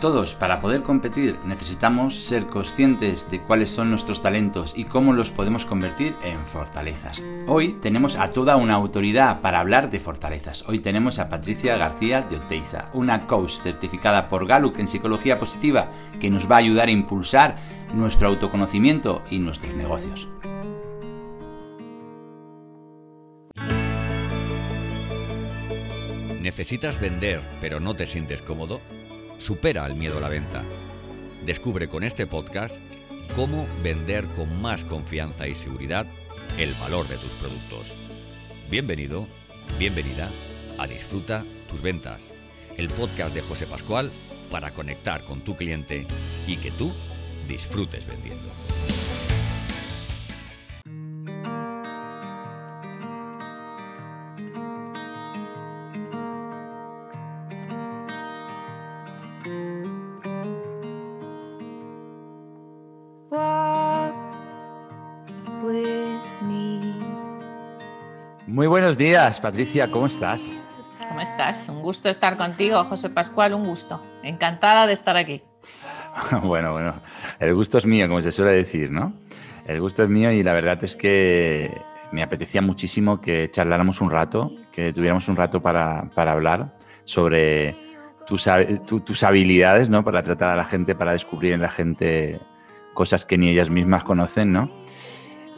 Todos, para poder competir, necesitamos ser conscientes de cuáles son nuestros talentos y cómo los podemos convertir en fortalezas. Hoy tenemos a toda una autoridad para hablar de fortalezas. Hoy tenemos a Patricia García de Oteiza, una coach certificada por Gallup en psicología positiva que nos va a ayudar a impulsar nuestro autoconocimiento y nuestros negocios. ¿Necesitas vender pero no te sientes cómodo? Supera el miedo a la venta. Descubre con este podcast cómo vender con más confianza y seguridad el valor de tus productos. Bienvenido, bienvenida a Disfruta tus ventas, el podcast de José Pascual para conectar con tu cliente y que tú disfrutes vendiendo. Buenos días, Patricia, ¿cómo estás? ¿Cómo estás? Un gusto estar contigo, José Pascual, un gusto. Encantada de estar aquí. bueno, bueno, el gusto es mío, como se suele decir, ¿no? El gusto es mío y la verdad es que me apetecía muchísimo que charláramos un rato, que tuviéramos un rato para, hablar sobre tus, tus habilidades, ¿no? Para tratar a la gente, para descubrir en la gente cosas que ni ellas mismas conocen, ¿no?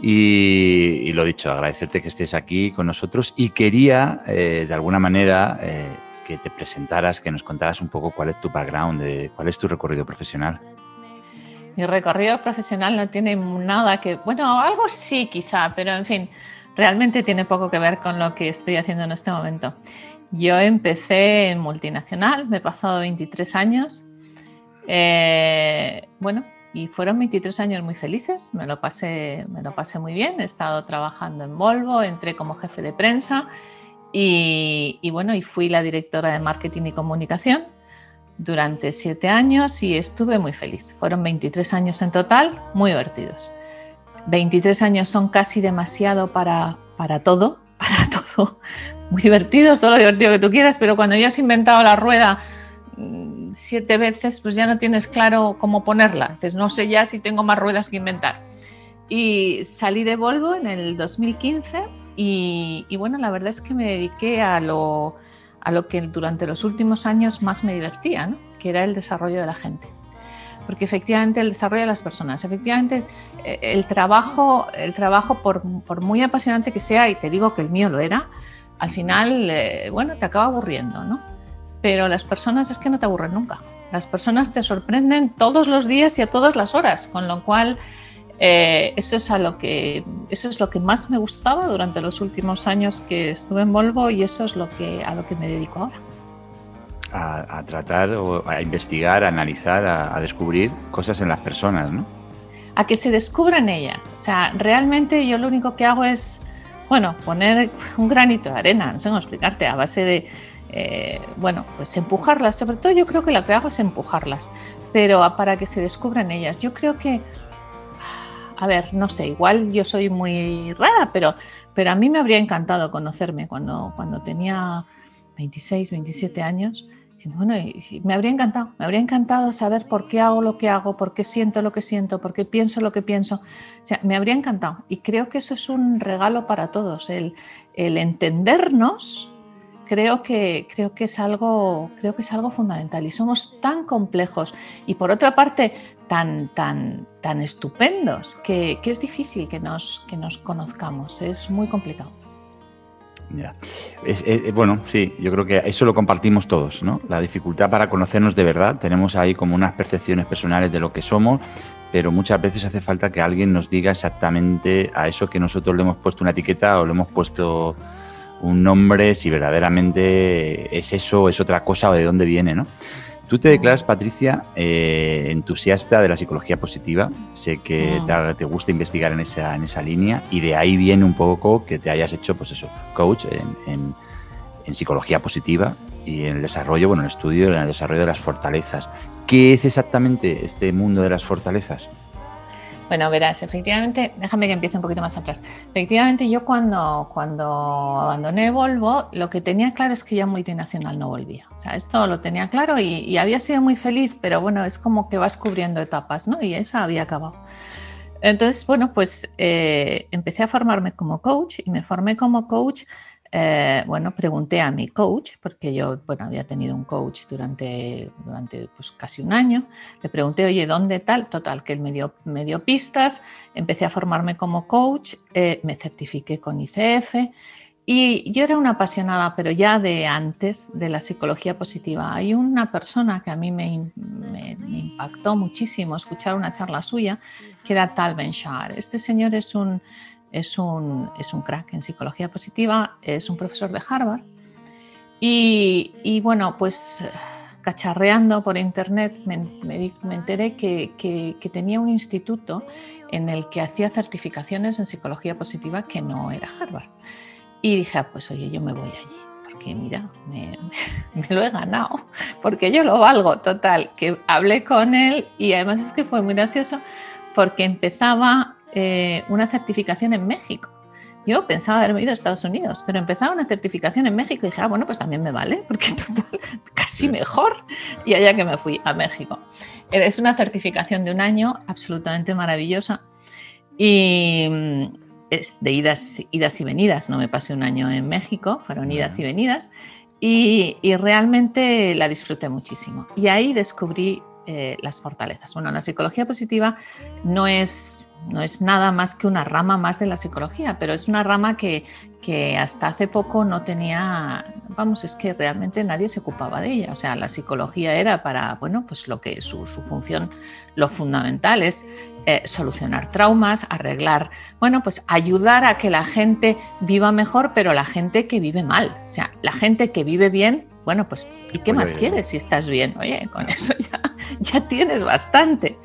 Y, lo dicho, agradecerte que estés aquí con nosotros y quería, eh, de alguna manera, eh, que te presentaras, que nos contaras un poco cuál es tu background, cuál es tu recorrido profesional. Mi recorrido profesional no tiene nada que, bueno, algo sí quizá, pero en fin, realmente tiene poco que ver con lo que estoy haciendo en este momento. Yo empecé en multinacional, me he pasado 23 años. Eh, bueno, y fueron 23 años muy felices, me lo, pasé, me lo pasé muy bien, he estado trabajando en Volvo, entré como jefe de prensa y, y bueno, y fui la directora de marketing y comunicación durante siete años y estuve muy feliz. Fueron 23 años en total, muy divertidos. 23 años son casi demasiado para, para todo, para todo. Muy divertidos, todo lo divertido que tú quieras, pero cuando ya has inventado la rueda siete veces, pues ya no tienes claro cómo ponerla. Entonces no sé ya si tengo más ruedas que inventar. Y salí de Volvo en el 2015 y, bueno, la verdad es que me dediqué a lo, a lo que durante los últimos años más me divertía, que era el desarrollo de la gente. Porque efectivamente el desarrollo de las personas, efectivamente eh, el trabajo, el trabajo por, por muy apasionante que sea, y te digo que el mío lo era, al final, eh, bueno, te acaba aburriendo, ¿no? Pero las personas es que no te aburren nunca. Las personas te sorprenden todos los días y a todas las horas, con lo cual eh, eso, es a lo que, eso es lo que más me gustaba durante los últimos años que estuve en Volvo y eso es lo que, a lo que me dedico ahora. A, tratar o a investigar, a analizar, a, a, descubrir cosas en las personas, ¿no? A que se descubran ellas. O sea, realmente yo lo único que hago es, bueno, poner un granito de arena, no sé cómo explicarte, a base de, eh, bueno, pues empujarlas, sobre todo yo creo que lo que hago es empujarlas, pero para que se descubran ellas. Yo creo que, a ver, no sé, igual yo soy muy rara, pero, pero a mí me habría encantado conocerme cuando, cuando tenía 26, 27 años. Bueno, me habría encantado, me habría encantado saber por qué hago lo que hago, por qué siento lo que siento, por qué pienso lo que pienso. O sea, me habría encantado. Y creo que eso es un regalo para todos, el, el entendernos creo que, creo, que es algo, creo que es algo fundamental y somos tan complejos y por otra parte tan, tan, tan estupendos que, es difícil que nos, que nos conozcamos, es muy complicado. Ya. bueno, sí, yo creo que eso lo compartimos todos, ¿no? La dificultad para conocernos de verdad. Tenemos ahí como unas percepciones personales de lo que somos, pero muchas veces hace falta que alguien nos diga exactamente a eso que nosotros le hemos puesto una etiqueta o le hemos puesto un nombre, si verdaderamente es eso, es otra cosa o de dónde viene, ¿no? Tú te declaras, Patricia, eh, entusiasta de la psicología positiva. Sé que te, gusta investigar en esa, en esa línea y de ahí viene un poco que te hayas hecho, pues eso, coach en, en, psicología positiva y en el desarrollo, bueno, en el estudio, en el desarrollo de las fortalezas. ¿Qué es exactamente este mundo de las fortalezas? Bueno, verás, efectivamente, déjame que empiece un poquito más atrás. Efectivamente, yo cuando, cuando abandoné Volvo, lo que tenía claro es que ya multinacional no volvía. O sea, esto lo tenía claro y, había sido muy feliz, pero bueno, es como que vas cubriendo etapas, ¿no? Y esa había acabado. Entonces, bueno, pues eh, empecé a formarme como coach y me formé como coach eh, bueno, pregunté a mi coach, porque yo bueno, había tenido un coach durante, durante pues, casi un año, le pregunté, oye, ¿dónde tal? Total, que él me dio, me dio pistas, empecé a formarme como coach, eh, me certifiqué con ICF y yo era una apasionada, pero ya de antes, de la psicología positiva. Hay una persona que a mí me, me, me impactó muchísimo escuchar una charla suya, que era Tal Ben Shahar. Este señor es un es un, es un crack en psicología positiva, es un profesor de Harvard. Y, bueno, pues cacharreando por internet me, me, enteré que, que, tenía un instituto en el que hacía certificaciones en psicología positiva que no era Harvard. Y dije, ah, pues oye, yo me voy allí, porque mira, me, me, lo he ganado, porque yo lo valgo total. Que hablé con él y además es que fue muy gracioso porque empezaba eh, una certificación en México. Yo pensaba haberme ido a Estados Unidos, pero empezaba una certificación en México y dije, ah, bueno, pues también me vale, porque total, casi mejor. Y allá que me fui a México. Es una certificación de un año absolutamente maravillosa y mm, es de idas, idas y venidas. No me pasé un año en México, fueron idas y venidas y, y realmente la disfruté muchísimo. Y ahí descubrí eh, las fortalezas. Bueno, la psicología positiva no es no es nada más que una rama más de la psicología, pero es una rama que, hasta hace poco no tenía, vamos, es que realmente nadie se ocupaba de ella. O sea, la psicología era para, bueno, pues lo que su, función, lo fundamental es eh, solucionar traumas, arreglar, bueno, pues ayudar a que la gente viva mejor, pero la gente que vive mal. O sea, la gente que vive bien, bueno, pues, ¿y qué más quieres si estás bien? Oye, con eso ya, ya tienes bastante.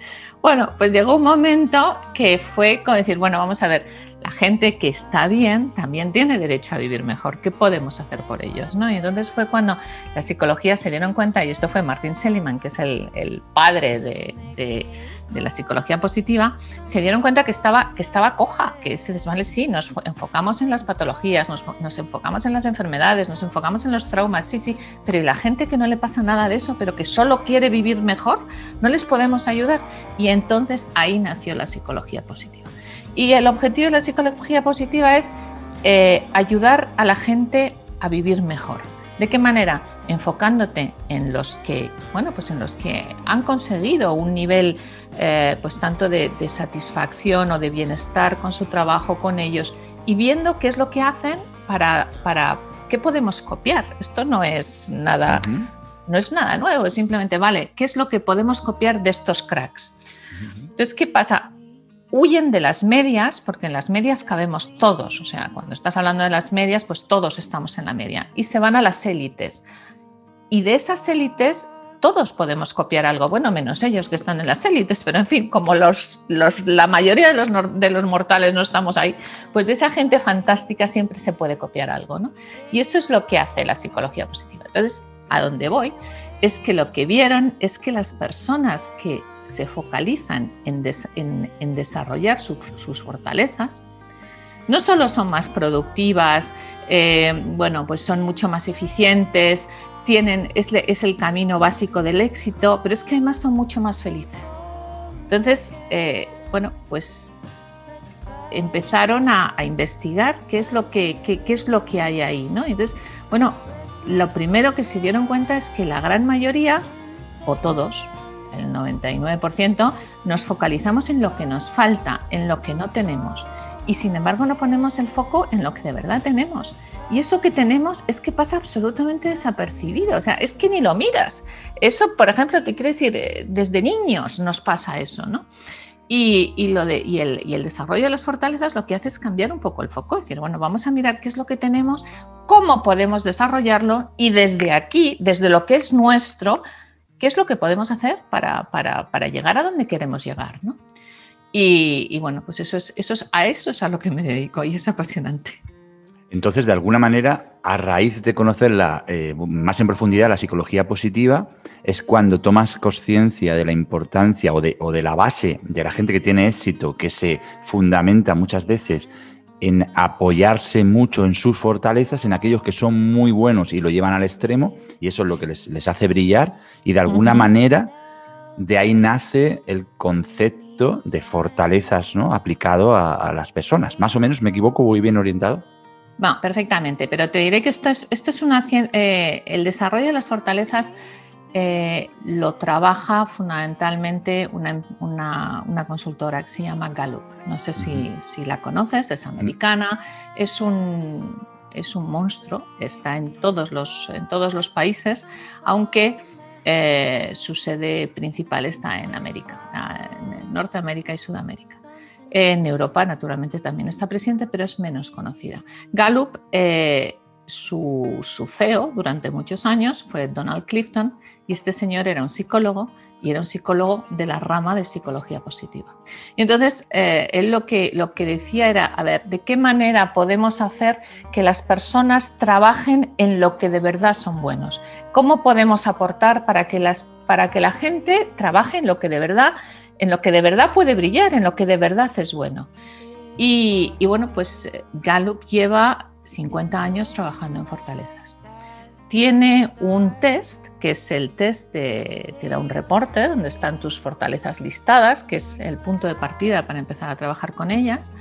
Bueno, pues llegó un momento que fue como decir, bueno, vamos a ver, la gente que está bien también tiene derecho a vivir mejor. ¿Qué podemos hacer por ellos? ¿no? Y entonces fue cuando la psicología se dieron cuenta, y esto fue Martin Seligman, que es el, padre de la psicología positiva, se dieron cuenta que estaba, que estaba coja, que este vale, sí, nos enfocamos en las patologías, nos, nos, enfocamos en las enfermedades, nos enfocamos en los traumas, sí, sí, pero ¿y la gente que no le pasa nada de eso, pero que solo quiere vivir mejor? ¿No les podemos ayudar? Y entonces ahí nació la psicología positiva. Y el objetivo de la psicología positiva es eh, ayudar a la gente a vivir mejor. ¿De qué manera? Enfocándote en los que, bueno, pues en los que han conseguido un nivel, eh, pues tanto de, satisfacción o de bienestar con su trabajo, con ellos, y viendo qué es lo que hacen para, para qué podemos copiar. Esto no es nada, no es nada nuevo, es simplemente, vale, ¿qué es lo que podemos copiar de estos cracks? Entonces, ¿qué pasa? huyen de las medias, porque en las medias cabemos todos, o sea, cuando estás hablando de las medias, pues todos estamos en la media, y se van a las élites. Y de esas élites todos podemos copiar algo, bueno, menos ellos que están en las élites, pero en fin, como los, la mayoría de los, de los mortales no estamos ahí, pues de esa gente fantástica siempre se puede copiar algo, ¿no? Y eso es lo que hace la psicología positiva. Entonces, a dónde voy es que lo que vieron es que las personas que se focalizan en, desarrollar sus fortalezas, no solo son más productivas, eh, bueno, pues son mucho más eficientes, tienen, es, el camino básico del éxito, pero es que además son mucho más felices. Entonces, eh, bueno, pues empezaron a, investigar qué es lo que, qué, es lo que hay ahí, ¿no? Entonces, bueno, lo primero que se dieron cuenta es que la gran mayoría, o todos, el 99%, nos focalizamos en lo que nos falta, en lo que no tenemos. Y sin embargo no ponemos el foco en lo que de verdad tenemos. Y eso que tenemos es que pasa absolutamente desapercibido. O sea, es que ni lo miras. Eso, por ejemplo, te quiero decir, eh, desde niños nos pasa eso, ¿no? Y, lo de, y el, y, el, desarrollo de las fortalezas lo que hace es cambiar un poco el foco, es decir, bueno, vamos a mirar qué es lo que tenemos, cómo podemos desarrollarlo y desde aquí, desde lo que es nuestro, qué es lo que podemos hacer para, para, para llegar a donde queremos llegar. ¿no? Y, y, bueno, pues eso es, eso es, a eso es a lo que me dedico y es apasionante. Entonces, de alguna manera, a raíz de conocerla eh, más en profundidad, la psicología positiva, es cuando tomas conciencia de la importancia o de, o de la base de la gente que tiene éxito, que se fundamenta muchas veces en apoyarse mucho en sus fortalezas, en aquellos que son muy buenos y lo llevan al extremo, y eso es lo que les, hace brillar, y de alguna manera de ahí nace el concepto de fortalezas ¿no? aplicado a, las personas. Más o menos, ¿me equivoco? ¿Voy bien orientado? Perfectamente, pero te diré que esto es, esto es una eh, el desarrollo de las fortalezas eh, lo trabaja fundamentalmente una, una, consultora que se llama Gallup. No sé si, si la conoces, es americana, es un, es un monstruo, está en todos los, en todos los países, aunque eh, su sede principal está en América, en Norteamérica y Sudamérica. En Europa, naturalmente, también está presente, pero es menos conocida. Gallup, eh, su, CEO durante muchos años fue Donald Clifton y este señor era un psicólogo y era un psicólogo de la rama de psicología positiva. Y entonces eh, él lo que, lo que decía era, a ver, ¿de qué manera podemos hacer que las personas trabajen en lo que de verdad son buenos? ¿Cómo podemos aportar para que, las, para que la gente trabaje en lo que de verdad en lo que de verdad puede brillar, en lo que de verdad es bueno. Y, bueno, pues eh, Gallup lleva 50 años trabajando en fortalezas. Tiene un test, que es el test de, te da un reporte donde están tus fortalezas listadas, que es el punto de partida para empezar a trabajar con ellas,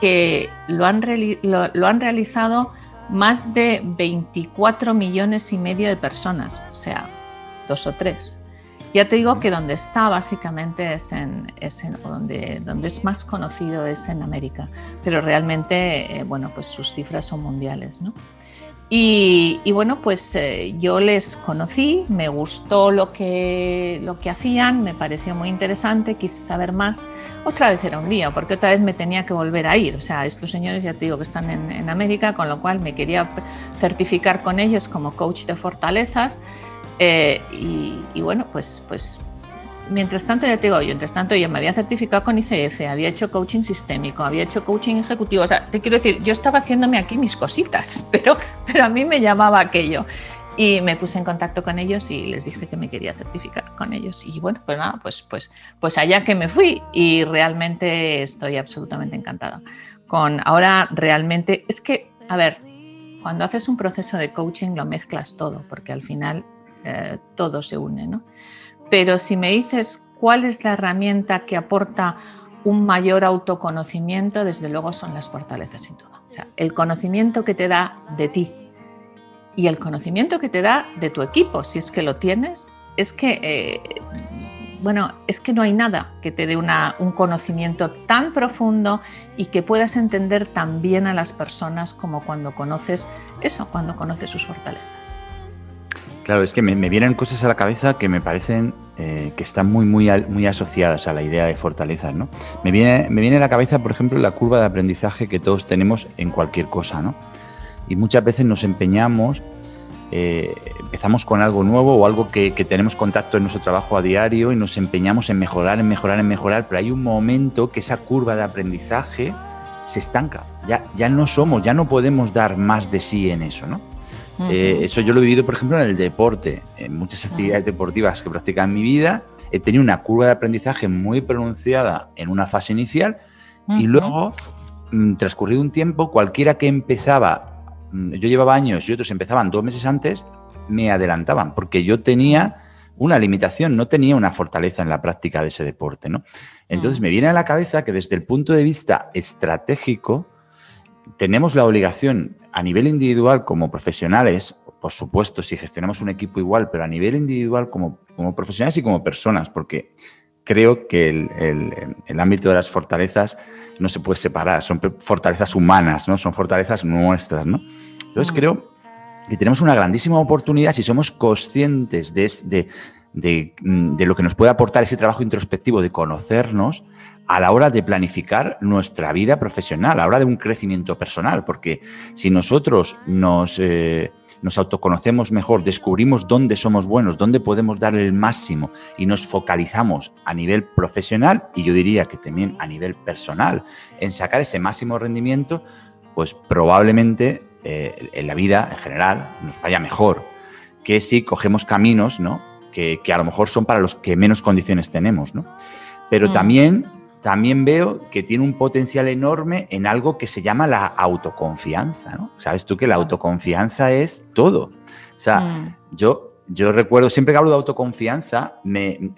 que lo han, lo han realizado más de 24 millones y medio de personas, o sea, dos o tres. Ya te digo que donde está básicamente es en, es en donde, donde es más conocido es en América, pero realmente, eh, bueno, pues sus cifras son mundiales, ¿no? Y, y bueno, pues eh, yo les conocí, me gustó lo que, lo que hacían, me pareció muy interesante, quise saber más. Otra vez era un lío, porque otra vez me tenía que volver a ir. O sea, estos señores ya te digo que están en, en América, con lo cual me quería certificar con ellos como coach de fortalezas eh, y, bueno, pues, pues mientras tanto, ya te digo, yo mientras tanto ya me había certificado con ICF, había hecho coaching sistémico, había hecho coaching ejecutivo. O sea, te quiero decir, yo estaba haciéndome aquí mis cositas, pero, pero a mí me llamaba aquello. Y me puse en contacto con ellos y les dije que me quería certificar con ellos. Y bueno, pues nada, pues, pues, pues allá que me fui y realmente estoy absolutamente encantada. Con ahora realmente, es que, a ver, cuando haces un proceso de coaching lo mezclas todo, porque al final eh, todo se une. ¿no? Pero si me dices cuál es la herramienta que aporta un mayor autoconocimiento, desde luego son las fortalezas sin duda. O sea, el conocimiento que te da de ti y el conocimiento que te da de tu equipo, si es que lo tienes, es que, eh, bueno, es que no hay nada que te dé un conocimiento tan profundo y que puedas entender tan bien a las personas como cuando conoces eso, cuando conoces sus fortalezas. Claro, es que me, vienen cosas a la cabeza que me parecen eh, que están muy, muy, muy asociadas a la idea de fortalezas, ¿no? Me viene, me viene a la cabeza, por ejemplo, la curva de aprendizaje que todos tenemos en cualquier cosa, ¿no? Y muchas veces nos empeñamos, eh, empezamos con algo nuevo o algo que, tenemos contacto en nuestro trabajo a diario y nos empeñamos en mejorar, en mejorar, en mejorar, pero hay un momento que esa curva de aprendizaje se estanca. Ya, ya no somos, ya no podemos dar más de sí en eso, ¿no? Eh, eso yo lo he vivido, por ejemplo, en el deporte, en muchas actividades deportivas que he practicado en mi vida. He tenido una curva de aprendizaje muy pronunciada en una fase inicial y luego, mm, transcurrido un tiempo, cualquiera que empezaba, mm, yo llevaba años y otros empezaban dos meses antes, me adelantaban porque yo tenía una limitación, no tenía una fortaleza en la práctica de ese deporte. ¿no? Entonces me viene a la cabeza que desde el punto de vista estratégico, tenemos la obligación a nivel individual como profesionales, por supuesto, si gestionamos un equipo igual, pero a nivel individual como, como profesionales y como personas, porque creo que el, ámbito de las fortalezas no se puede separar, son fortalezas humanas, ¿no? son fortalezas nuestras. ¿no? Entonces mm. creo que tenemos una grandísima oportunidad si somos conscientes de, de, de, lo que nos puede aportar ese trabajo introspectivo de conocernos, a la hora de planificar nuestra vida profesional, a la hora de un crecimiento personal, porque si nosotros nos, eh, nos autoconocemos mejor, descubrimos dónde somos buenos, dónde podemos dar el máximo y nos focalizamos a nivel profesional y yo diría que también a nivel personal en sacar ese máximo rendimiento, pues probablemente eh, en la vida en general nos vaya mejor que si cogemos caminos, ¿no? Que, a lo mejor son para los que menos condiciones tenemos, ¿no? Pero mm. también, también veo que tiene un potencial enorme en algo que se llama la autoconfianza, ¿no? Sabes tú que la autoconfianza es todo. O sea, mm. yo, yo recuerdo, siempre que hablo de autoconfianza, me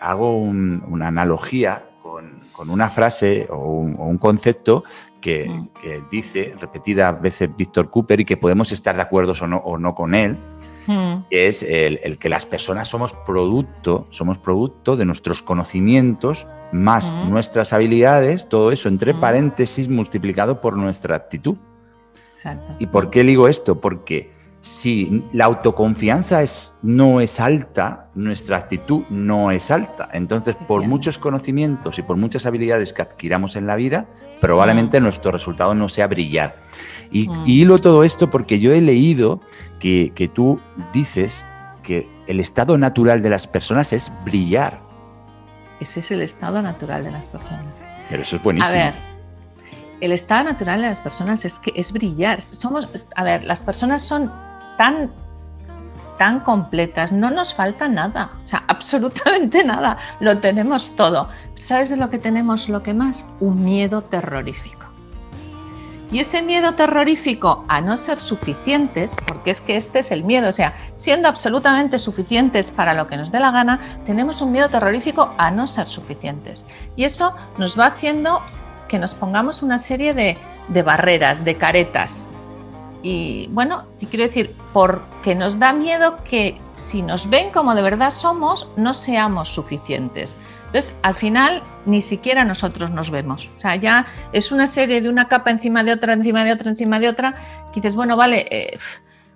hago una analogía con, una frase o un, concepto mm. que, dice repetidas veces Víctor Cooper y que podemos estar de acuerdo o no, o no con él, mm. que es el, que las personas somos producto, somos producto de nuestros conocimientos más mm. nuestras habilidades, todo eso entre paréntesis multiplicado por nuestra actitud. ¿Y por qué digo esto? Porque si la autoconfianza es, no es alta, nuestra actitud no es alta. Entonces, por muchos conocimientos y por muchas habilidades que adquiramos en la vida, probablemente mm. nuestro resultado no sea brillar. Y, mm. hilo todo esto porque yo he leído que, que tú dices que el estado natural de las personas es brillar. Ese es el estado natural de las personas. Pero eso es buenísimo. A ver, el estado natural de las personas es que es brillar. Somos, a ver, las personas son tan, tan completas, no nos falta nada, o sea, absolutamente nada, lo tenemos todo. ¿Sabes de lo que tenemos lo que más? Un miedo terrorífico. Y ese miedo terrorífico a no ser suficientes, porque es que este es el miedo, o sea, siendo absolutamente suficientes para lo que nos dé la gana, tenemos un miedo terrorífico a no ser suficientes. Y eso nos va haciendo que nos pongamos una serie de, barreras, de caretas, y bueno, te quiero decir, porque nos da miedo que si nos ven como de verdad somos, no seamos suficientes. Entonces, al final, ni siquiera nosotros nos vemos. O sea, ya es una serie de una capa encima de otra, encima de otra, encima de otra, que dices, bueno, vale, eh,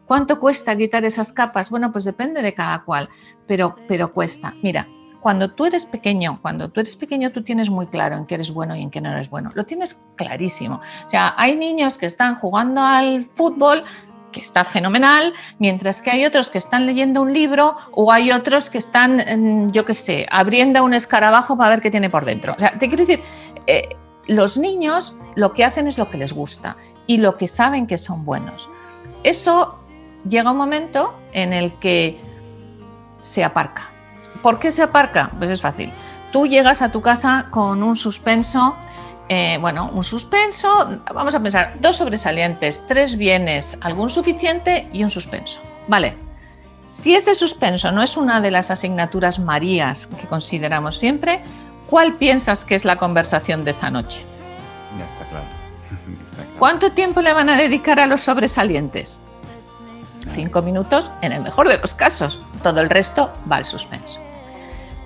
¿cuánto cuesta quitar esas capas? Bueno, pues depende de cada cual, pero, pero cuesta. Mira, cuando tú eres pequeño, cuando tú eres pequeño, tú tienes muy claro en qué eres bueno y en qué no eres bueno. Lo tienes clarísimo. O sea, hay niños que están jugando al fútbol que está fenomenal, mientras que hay otros que están leyendo un libro o hay otros que están, yo qué sé, abriendo un escarabajo para ver qué tiene por dentro. O sea, te quiero decir, eh, los niños lo que hacen es lo que les gusta y lo que saben que son buenos. Eso llega un momento en el que se aparca. ¿Por qué se aparca? Pues es fácil. Tú llegas a tu casa con un suspenso, eh, bueno, un suspenso, vamos a pensar, dos sobresalientes, tres bienes, algún suficiente y un suspenso. Vale. Si ese suspenso no es una de las asignaturas marías que consideramos siempre, ¿cuál piensas que es la conversación de esa noche? Ya está claro. ¿Cuánto tiempo le van a dedicar a los sobresalientes? Cinco minutos en el mejor de los casos. Todo el resto va al suspenso.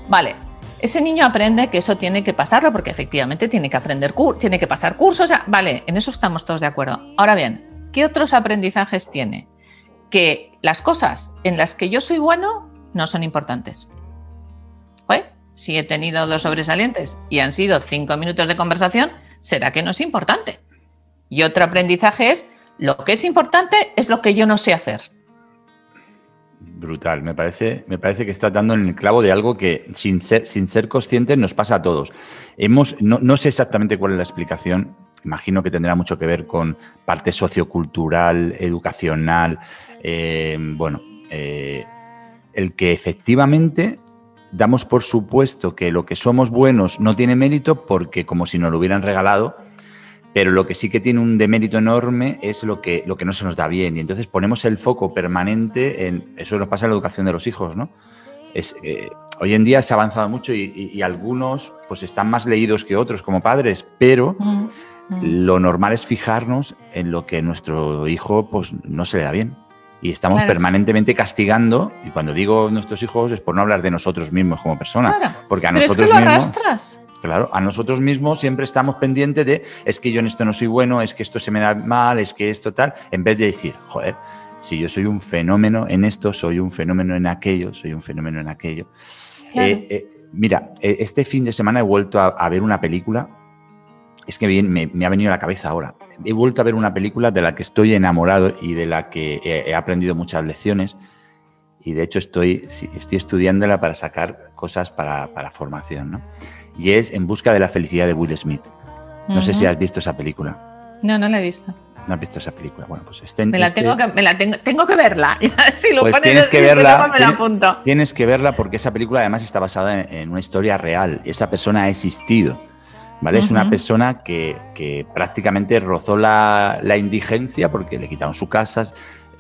Vale, ese niño aprende que eso tiene que pasarlo porque efectivamente tiene que aprender, tiene que pasar cursos, vale, en eso estamos todos de acuerdo. Ahora bien, ¿qué otros aprendizajes tiene? Que las cosas en las que yo soy bueno no son importantes. Si he tenido dos sobresalientes y han sido cinco minutos de conversación, será que no es importante. Y otro aprendizaje es, lo que es importante es lo que yo no sé hacer. Brutal, me parece, me parece que está dando en el clavo de algo que sin ser, sin ser conscientes nos pasa a todos. Hemos, no, sé exactamente cuál es la explicación, imagino que tendrá mucho que ver con parte sociocultural, educacional, eh, bueno, eh, el que efectivamente damos por supuesto que lo que somos buenos no tiene mérito porque como si nos lo hubieran regalado, pero lo que sí que tiene un demérito enorme es lo que, lo que no se nos da bien. Y entonces ponemos el foco permanente en. Eso nos pasa en la educación de los hijos, ¿no? Es, eh, hoy en día se ha avanzado mucho y, algunos pues están más leídos que otros como padres, pero mm, mm. lo normal es fijarnos en lo que nuestro hijo pues no se le da bien. Y estamos permanentemente castigando, y cuando digo nuestros hijos es por no hablar de nosotros mismos como personas, porque a nosotros es que lo arrastras. Claro, a nosotros mismos siempre estamos pendientes de es que yo en esto no soy bueno, es que esto se me da mal, es que esto tal, en vez de decir, joder, si yo soy un fenómeno en esto, soy un fenómeno en aquello, soy un fenómeno en aquello. Eh, eh, mira, eh, este fin de semana he vuelto a, ver una película, es que bien, me, ha venido a la cabeza ahora, he vuelto a ver una película de la que estoy enamorado y de la que he, aprendido muchas lecciones y de hecho estoy, estoy estudiándola para sacar cosas para, para formación, ¿no? Y es En busca de la felicidad de Will Smith. No sé si has visto esa película. No, no la he visto. no has visto esa película. Bueno, pues este, me la, tengo, que, me la tengo, tengo que verla. si lo pues pones tienes que verla. Me la apunto. Tienes que verla porque esa película además está basada en, una historia real. Esa persona ha existido. ¿Vale? Es una persona que, que prácticamente rozó la, la, indigencia porque le quitaron su casa,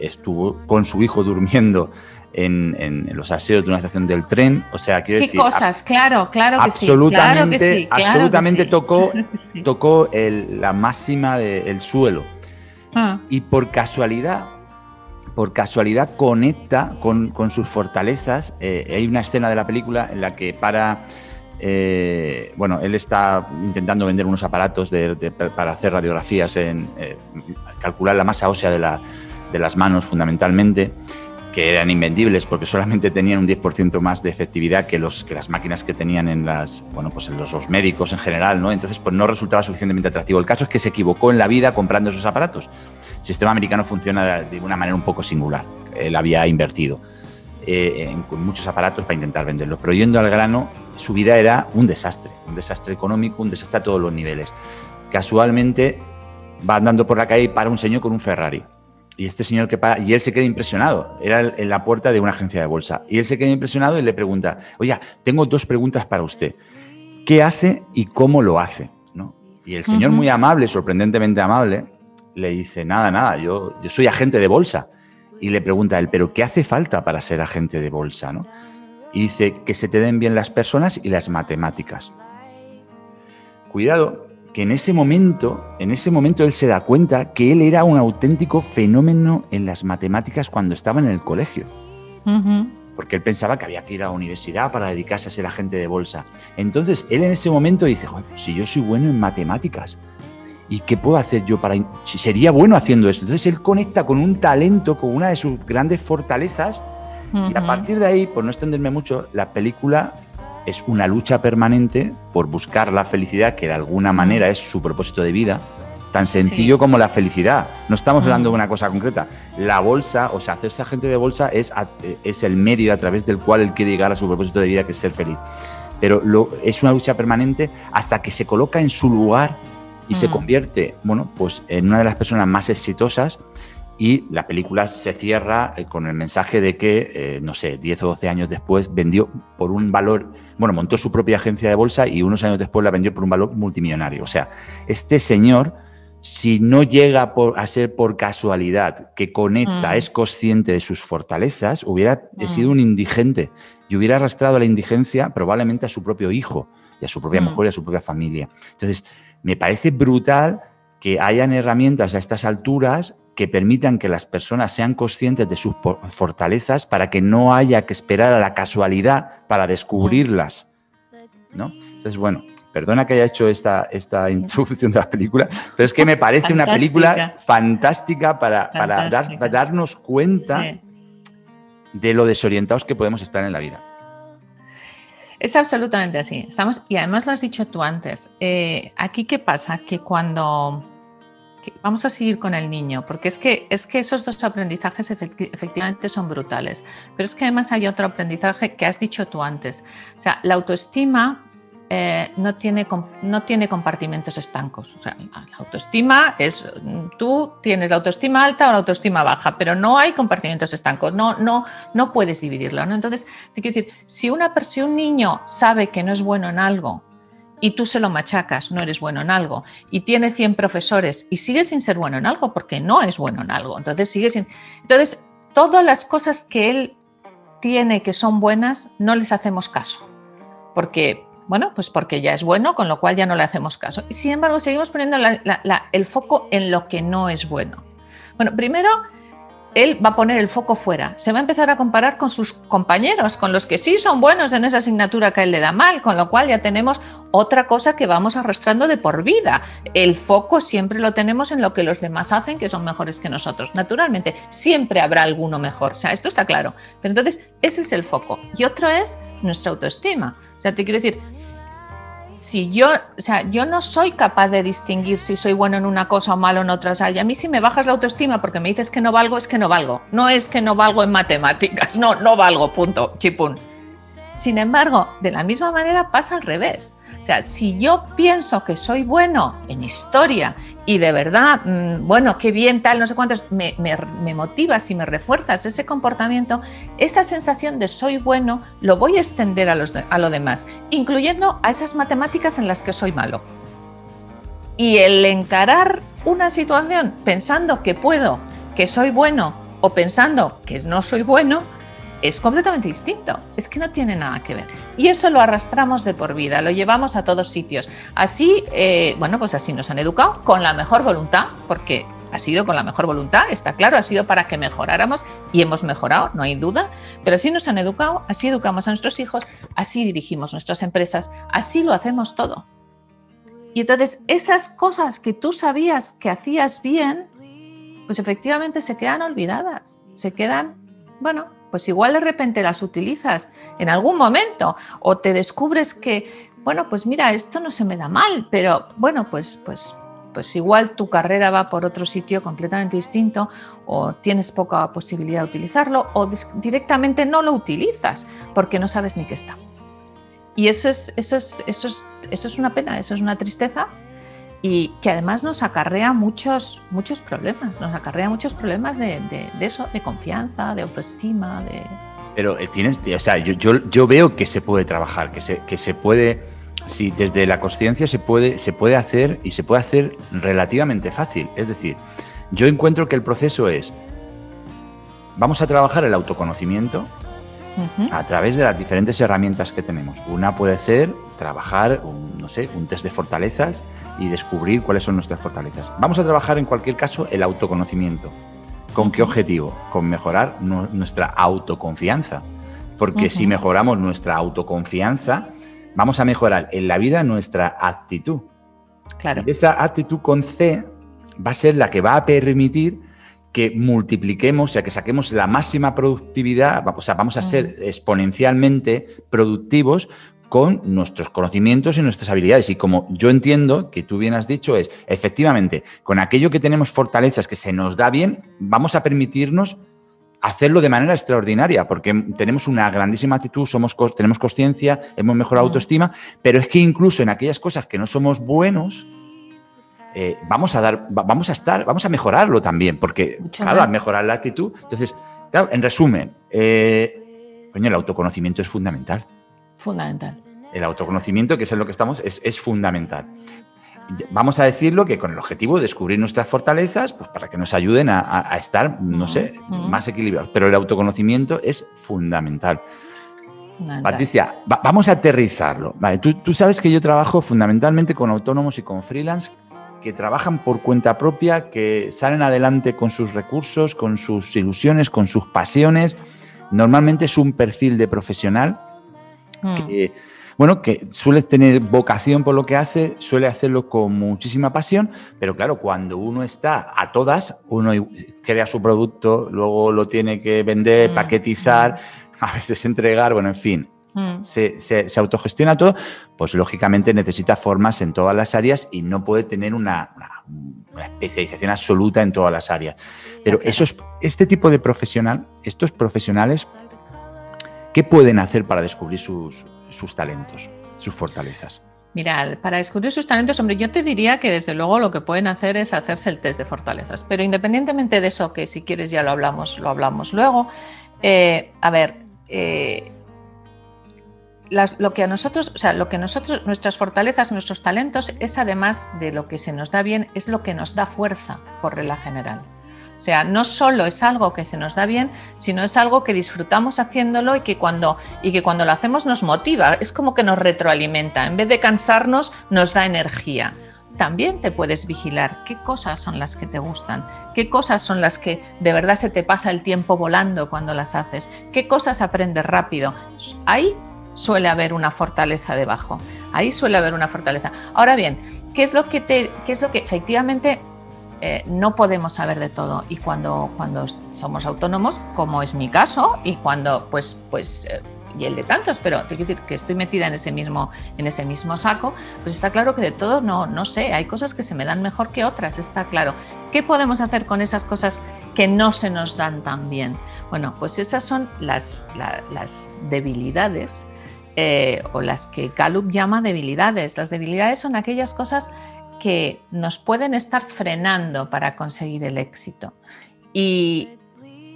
estuvo con su hijo durmiendo en, los aseos de una estación del tren. O sea, quiero ¿Qué cosas? Claro, claro que sí. absolutamente tocó, tocó la máxima del suelo. Ah. Y por casualidad, por casualidad conecta con, sus fortalezas. Eh, hay una escena de la película en la que para... Eh, bueno, él está intentando vender unos aparatos para hacer radiografías, en eh, calcular la masa ósea de, de las manos fundamentalmente que eran invendibles porque solamente tenían un 10% más de efectividad que, los, que las máquinas que tenían en, las, bueno, pues en los, médicos en general, ¿no? Entonces, pues no resultaba suficientemente atractivo. El caso es que se equivocó en la vida comprando esos aparatos. El sistema americano funciona de una manera un poco singular. Él había invertido eh, en, muchos aparatos para intentar venderlos, pero yendo al grano, su vida era un desastre, un desastre económico, un desastre a todos los niveles. Casualmente va andando por la calle y para un señor con un Ferrari y este señor que paga, y él se queda impresionado, era en la puerta de una agencia de bolsa, y él se queda impresionado y le pregunta, oye, tengo dos preguntas para usted, ¿qué hace y cómo lo hace? ¿No? Y el señor muy amable, sorprendentemente amable, le dice, nada, nada, yo, yo soy agente de bolsa. Y le pregunta a él, ¿pero qué hace falta para ser agente de bolsa? ¿no? Y dice, que se te den bien las personas y las matemáticas. Cuidado, que en ese momento, en ese momento él se da cuenta que él era un auténtico fenómeno en las matemáticas cuando estaba en el colegio. Porque él pensaba que había que ir a la universidad para dedicarse a ser agente de bolsa. Entonces él en ese momento dice, Joder, si yo soy bueno en matemáticas, ¿y qué puedo hacer yo para... Si sería bueno haciendo esto? Entonces él conecta con un talento, con una de sus grandes fortalezas, y a partir de ahí, por no extenderme mucho, la película es una lucha permanente por buscar la felicidad, que de alguna manera es su propósito de vida, tan sencillo como la felicidad. No estamos hablando de una cosa concreta. La bolsa, o sea, hacerse agente de bolsa es, es el medio a través del cual él quiere llegar a su propósito de vida, que es ser feliz. Pero lo, es una lucha permanente hasta que se coloca en su lugar y se convierte, bueno, pues en una de las personas más exitosas y la película se cierra eh, con el mensaje de que, eh, no sé, 10 o 12 años después vendió por un valor, bueno, montó su propia agencia de bolsa y unos años después la vendió por un valor multimillonario. O sea, este señor, si no llega a ser por casualidad que conecta, mm. es consciente de sus fortalezas, hubiera mm. sido un indigente y hubiera arrastrado la indigencia probablemente a su propio hijo y a su propia mm. mujer y a su propia familia. Entonces, me parece brutal que hayan herramientas a estas alturas que permitan que las personas sean conscientes de sus fortalezas para que no haya que esperar a la casualidad para descubrirlas. ¿no? Entonces, bueno, perdona que haya hecho esta, esta introducción de la película, pero es que me parece una película fantástica para, para, darnos cuenta de lo desorientados que podemos estar en la vida. Es absolutamente así. Estamos, y además lo has dicho tú antes. Eh, aquí, ¿qué pasa? Que cuando vamos a seguir con el niño, porque es que, es que esos dos aprendizajes efectivamente son brutales. Pero es que además hay otro aprendizaje que has dicho tú antes. O sea, la autoestima eh, no, tiene, no tiene compartimentos estancos. O sea, la autoestima es, tú tienes la autoestima alta o la autoestima baja, pero no hay compartimentos estancos, no, no, no puedes dividirlo. ¿no? Entonces, quiero decir, si, una, si un niño sabe que no es bueno en algo, y tú se lo machacas, no eres bueno en algo, y tiene 100 profesores y sigue sin ser bueno en algo porque no es bueno en algo. Entonces, sigue sin... Entonces, todas las cosas que él tiene que son buenas, no les hacemos caso. Porque, bueno, pues porque ya es bueno, con lo cual ya no le hacemos caso. Y sin embargo, seguimos poniendo el foco en lo que no es bueno. Bueno, primero él va a poner el foco fuera, se va a empezar a comparar con sus compañeros, con los que sí son buenos en esa asignatura que a él le da mal, con lo cual ya tenemos otra cosa que vamos arrastrando de por vida. El foco siempre lo tenemos en lo que los demás hacen, que son mejores que nosotros. Naturalmente, siempre habrá alguno mejor, o sea, esto está claro. Pero entonces, ese es el foco. Y otro es nuestra autoestima. O sea, te quiero decir, si yo, o sea, yo no soy capaz de distinguir si soy bueno en una cosa o malo en otra. O sea, y a mí si me bajas la autoestima porque me dices que no valgo, es que no valgo. No es que no valgo en matemáticas, no, no valgo, punto, chipún. Sin embargo, de la misma manera pasa al revés. O sea, si yo pienso que soy bueno en historia y de verdad, mm, bueno, qué bien, tal, no sé cuántos, me, motivas y me refuerzas ese comportamiento, esa sensación de soy bueno lo voy a extender a, los a lo demás, incluyendo a esas matemáticas en las que soy malo. Y el encarar una situación pensando que puedo, que soy bueno o pensando que no soy bueno, es completamente distinto. Es que no tiene nada que ver. Y eso lo arrastramos de por vida, lo llevamos a todos sitios. Así, eh, bueno, pues así nos han educado con la mejor voluntad, porque ha sido con la mejor voluntad, está claro, ha sido para que mejoráramos y hemos mejorado, no hay duda, pero así nos han educado, así educamos a nuestros hijos, así dirigimos nuestras empresas, así lo hacemos todo. Y entonces esas cosas que tú sabías que hacías bien, pues efectivamente se quedan olvidadas, se quedan, bueno, pues igual de repente las utilizas en algún momento o te descubres que, bueno, pues mira, esto no se me da mal, pero bueno, pues, pues, pues igual tu carrera va por otro sitio completamente distinto o tienes poca posibilidad de utilizarlo o directamente no lo utilizas porque no sabes ni qué está. Y eso es, eso es, eso es, eso es una pena, eso es una tristeza y que además nos acarrea muchos, muchos problemas, nos acarrea muchos problemas de, eso, de confianza, de autoestima, de... Pero eh, tienes, o sea, yo, yo, yo, veo que se puede trabajar, que se, que se puede, sí, desde la conciencia se puede, se puede hacer y se puede hacer relativamente fácil. Es decir, yo encuentro que el proceso es, vamos a trabajar el autoconocimiento, a través de las diferentes herramientas que tenemos. Una puede ser trabajar, no sé, un test de fortalezas y descubrir cuáles son nuestras fortalezas. Vamos a trabajar en cualquier caso el autoconocimiento. ¿Con qué objetivo? Con mejorar nuestra autoconfianza. Porque si mejoramos nuestra autoconfianza, vamos a mejorar en la vida nuestra actitud. Claro. esa actitud con C va a ser la que va a permitir que multipliquemos, o sea, que saquemos la máxima productividad, o sea, vamos a ser exponencialmente productivos con nuestros conocimientos y nuestras habilidades. Y como yo entiendo que tú bien has dicho, es efectivamente, con aquello que tenemos fortalezas que se nos da bien, vamos a permitirnos hacerlo de manera extraordinaria, porque tenemos una grandísima actitud, somos, tenemos conciencia, hemos mejorado autoestima, pero es que incluso en aquellas cosas que no somos buenos, eh, vamos a dar, vamos a estar, vamos a mejorarlo también, porque claro, al mejorar la actitud, entonces, claro, en resumen, eh, coño, el autoconocimiento es fundamental. Fundamental. El autoconocimiento, que es en lo que estamos, es, fundamental. Vamos a decirlo que con el objetivo de descubrir nuestras fortalezas, pues para que nos ayuden a, estar, no sé, más equilibrados. Pero el autoconocimiento es fundamental. Patricia, vamos a aterrizarlo. Vale, tú, tú, sabes que yo trabajo fundamentalmente con autónomos y con freelance que trabajan por cuenta propia, que salen adelante con sus recursos, con sus ilusiones, con sus pasiones. Normalmente es un perfil de profesional Hmm. que, bueno, que suele tener vocación por lo que hace, suele hacerlo con muchísima pasión, pero claro, cuando uno está a todas, uno crea su producto, luego lo tiene que vender, hmm. paquetizar, hmm. a veces entregar, bueno, en fin, se, autogestiona todo, pues lógicamente necesita formas en todas las áreas y no puede tener una, especialización absoluta en todas las áreas. Pero esos, este tipo de profesional, estos profesionales ¿Qué pueden hacer para descubrir sus, talentos, sus fortalezas? Mira, para descubrir sus talentos, hombre, yo te diría que desde luego lo que pueden hacer es hacerse el test de fortalezas. Pero independientemente de eso, que si quieres ya lo hablamos, lo hablamos luego. Eh, a ver, eh, lo que a nosotros, o sea, lo que nosotros, nuestras fortalezas, nuestros talentos, es además de lo que se nos da bien, es lo que nos da fuerza por regla general. O sea, no solo es algo que se nos da bien, sino es algo que disfrutamos haciéndolo y que cuando, y que cuando lo hacemos nos motiva. Es como que nos retroalimenta. En vez de cansarnos, nos da energía. También te puedes vigilar qué cosas son las que te gustan, qué cosas son las que de verdad se te pasa el tiempo volando cuando las haces, qué cosas aprendes rápido. Ahí suele haber una fortaleza debajo. Ahí suele haber una fortaleza. Ahora bien, ¿qué es lo que te, qué es lo que efectivamente eh, no podemos saber de todo y cuando, cuando somos autónomos, como es mi caso, y cuando pues, pues eh, y el de tantos, pero te quiero decir que estoy metida en ese mismo, en ese mismo saco, pues está claro que de todo no, no sé, hay cosas que se me dan mejor que otras, está claro. ¿Qué podemos hacer con esas cosas que no se nos dan tan bien? Bueno, pues esas son las, las debilidades eh, o las que Gallup llama debilidades. Las debilidades son aquellas cosas que nos pueden estar frenando para conseguir el éxito. Y,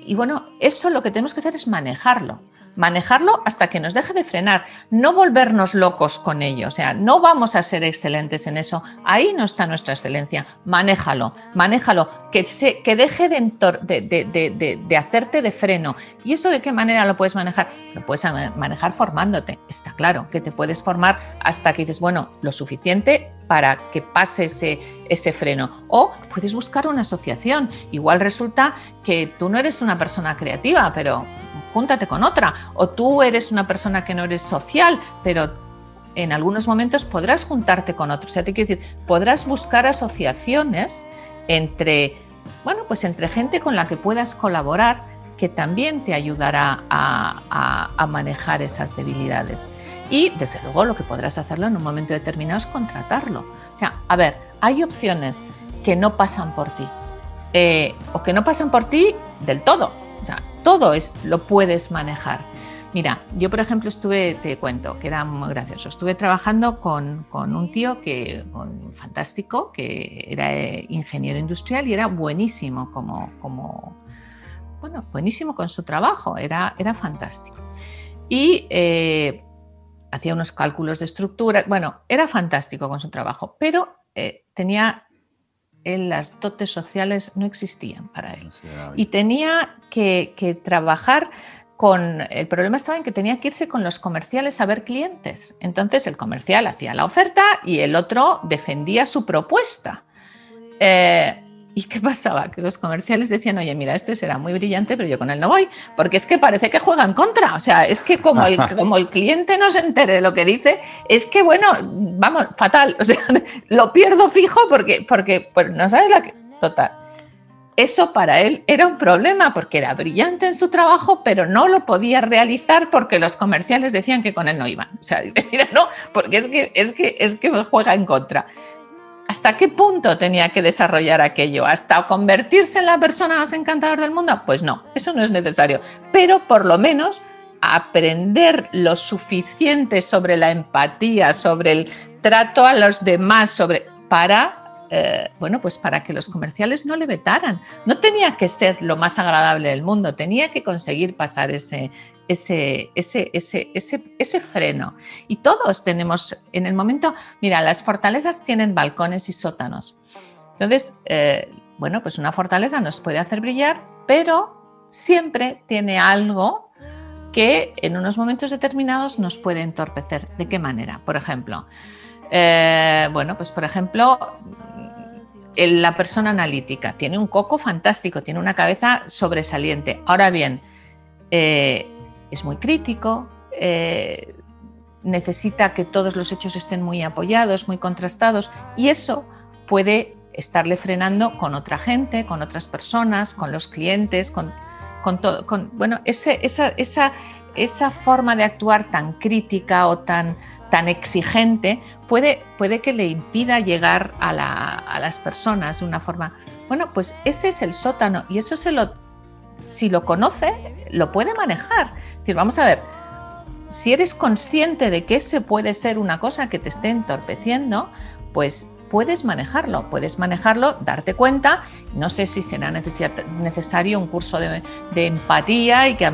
y bueno, eso lo que tenemos que hacer es manejarlo manejarlo hasta que nos deje de frenar, no volvernos locos con ello, o sea, no vamos a ser excelentes en eso, ahí no está nuestra excelencia, manéjalo, manéjalo, que, se, que deje de, de, hacerte de freno. ¿Y eso de qué manera lo puedes manejar? Lo puedes manejar formándote, está claro, que te puedes formar hasta que dices, bueno, lo suficiente para que pase ese, ese freno. O puedes buscar una asociación, igual resulta que tú no eres una persona creativa, pero júntate con otra. O tú eres una persona que no eres social, pero en algunos momentos podrás juntarte con otros. O sea, te quiero decir, podrás buscar asociaciones entre, bueno, pues entre gente con la que puedas colaborar que también te ayudará a, manejar esas debilidades. Y desde luego lo que podrás hacerlo en un momento determinado es contratarlo. O sea, a ver, hay opciones que no pasan por ti. Eh, o que no pasan por ti del todo. O sea, todo es, lo puedes manejar. Mira, yo por ejemplo estuve, te cuento, que era muy gracioso, estuve trabajando con, un tío que, fantástico, que era eh, ingeniero industrial y era buenísimo como, como bueno, buenísimo con su trabajo, era, era fantástico. Y eh, hacía unos cálculos de estructura, bueno, era fantástico con su trabajo, pero eh, tenía las dotes sociales no existían para él. Y tenía que, trabajar con... El problema estaba en que tenía que irse con los comerciales a ver clientes. Entonces el comercial hacía la oferta y el otro defendía su propuesta. Eh, ¿Y qué pasaba? Que los comerciales decían, oye, mira, este será muy brillante, pero yo con él no voy, porque es que parece que juega en contra. O sea, es que como el, como el cliente no se entere de lo que dice, es que, bueno, vamos, fatal. O sea, lo pierdo fijo porque, porque pues, no sabes la que... Total. Eso para él era un problema porque era brillante en su trabajo, pero no lo podía realizar porque los comerciales decían que con él no iban. O sea, mira, no, porque es que, es que, es que juega en contra. ¿Hasta qué punto tenía que desarrollar aquello? ¿Hasta convertirse en la persona más encantadora del mundo? Pues no, eso no es necesario. Pero por lo menos aprender lo suficiente sobre la empatía, sobre el trato a los demás, sobre para eh, bueno, pues para que los comerciales no le vetaran. No tenía que ser lo más agradable del mundo, tenía que conseguir pasar ese, ese, ese, ese, ese, freno. Y todos tenemos, en el momento, mira, las fortalezas tienen balcones y sótanos. Entonces, eh, bueno, pues una fortaleza nos puede hacer brillar, pero siempre tiene algo que en unos momentos determinados nos puede entorpecer. ¿De qué manera? Por ejemplo, eh, bueno, pues por ejemplo, la persona analítica tiene un coco fantástico, tiene una cabeza sobresaliente. Ahora bien, eh, es muy crítico, eh, necesita que todos los hechos estén muy apoyados, muy contrastados, y eso puede estarle frenando con otra gente, con otras personas, con los clientes, con, con, bueno, esa, esa, esa, forma de actuar tan crítica o tan, tan exigente puede, puede que le impida llegar a, a, las personas de una forma. Bueno, pues ese es el sótano y eso se lo, si lo conoce, lo puede manejar. Decir, vamos a ver, si eres consciente de que ese puede ser una cosa que te esté entorpeciendo, pues puedes manejarlo, puedes manejarlo, darte cuenta, no sé si será necesario un curso de, empatía y que,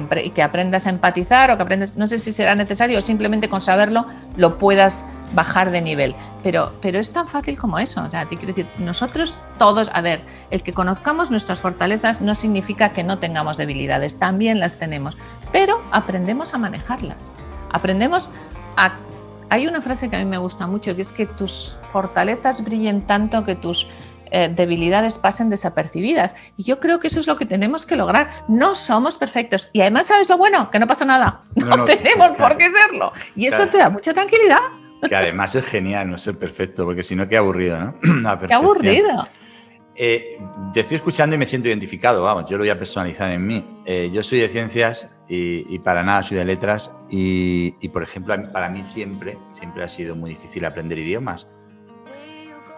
aprendas a empatizar o que aprendas, no sé si será necesario o simplemente con saberlo lo puedas bajar de nivel, pero, pero es tan fácil como eso, o sea, te quiero decir, nosotros todos, a ver, el que conozcamos nuestras fortalezas no significa que no tengamos debilidades, también las tenemos, pero aprendemos a manejarlas, aprendemos a hay una frase que a mí me gusta mucho, que es que tus fortalezas brillen tanto que tus eh, debilidades pasen desapercibidas. Y yo creo que eso es lo que tenemos que lograr. No somos perfectos. Y además, ¿sabes lo bueno? Que no pasa nada. No, tenemos por qué serlo. Y eso te da mucha tranquilidad. Que además es genial no ser perfecto, porque si no, qué aburrido, ¿no? Qué aburrido. Eh, te estoy escuchando y me siento identificado, vamos, yo lo voy a personalizar en mí. Eh, yo soy de ciencias y, para nada soy de letras y, por ejemplo, para mí siempre, siempre ha sido muy difícil aprender idiomas.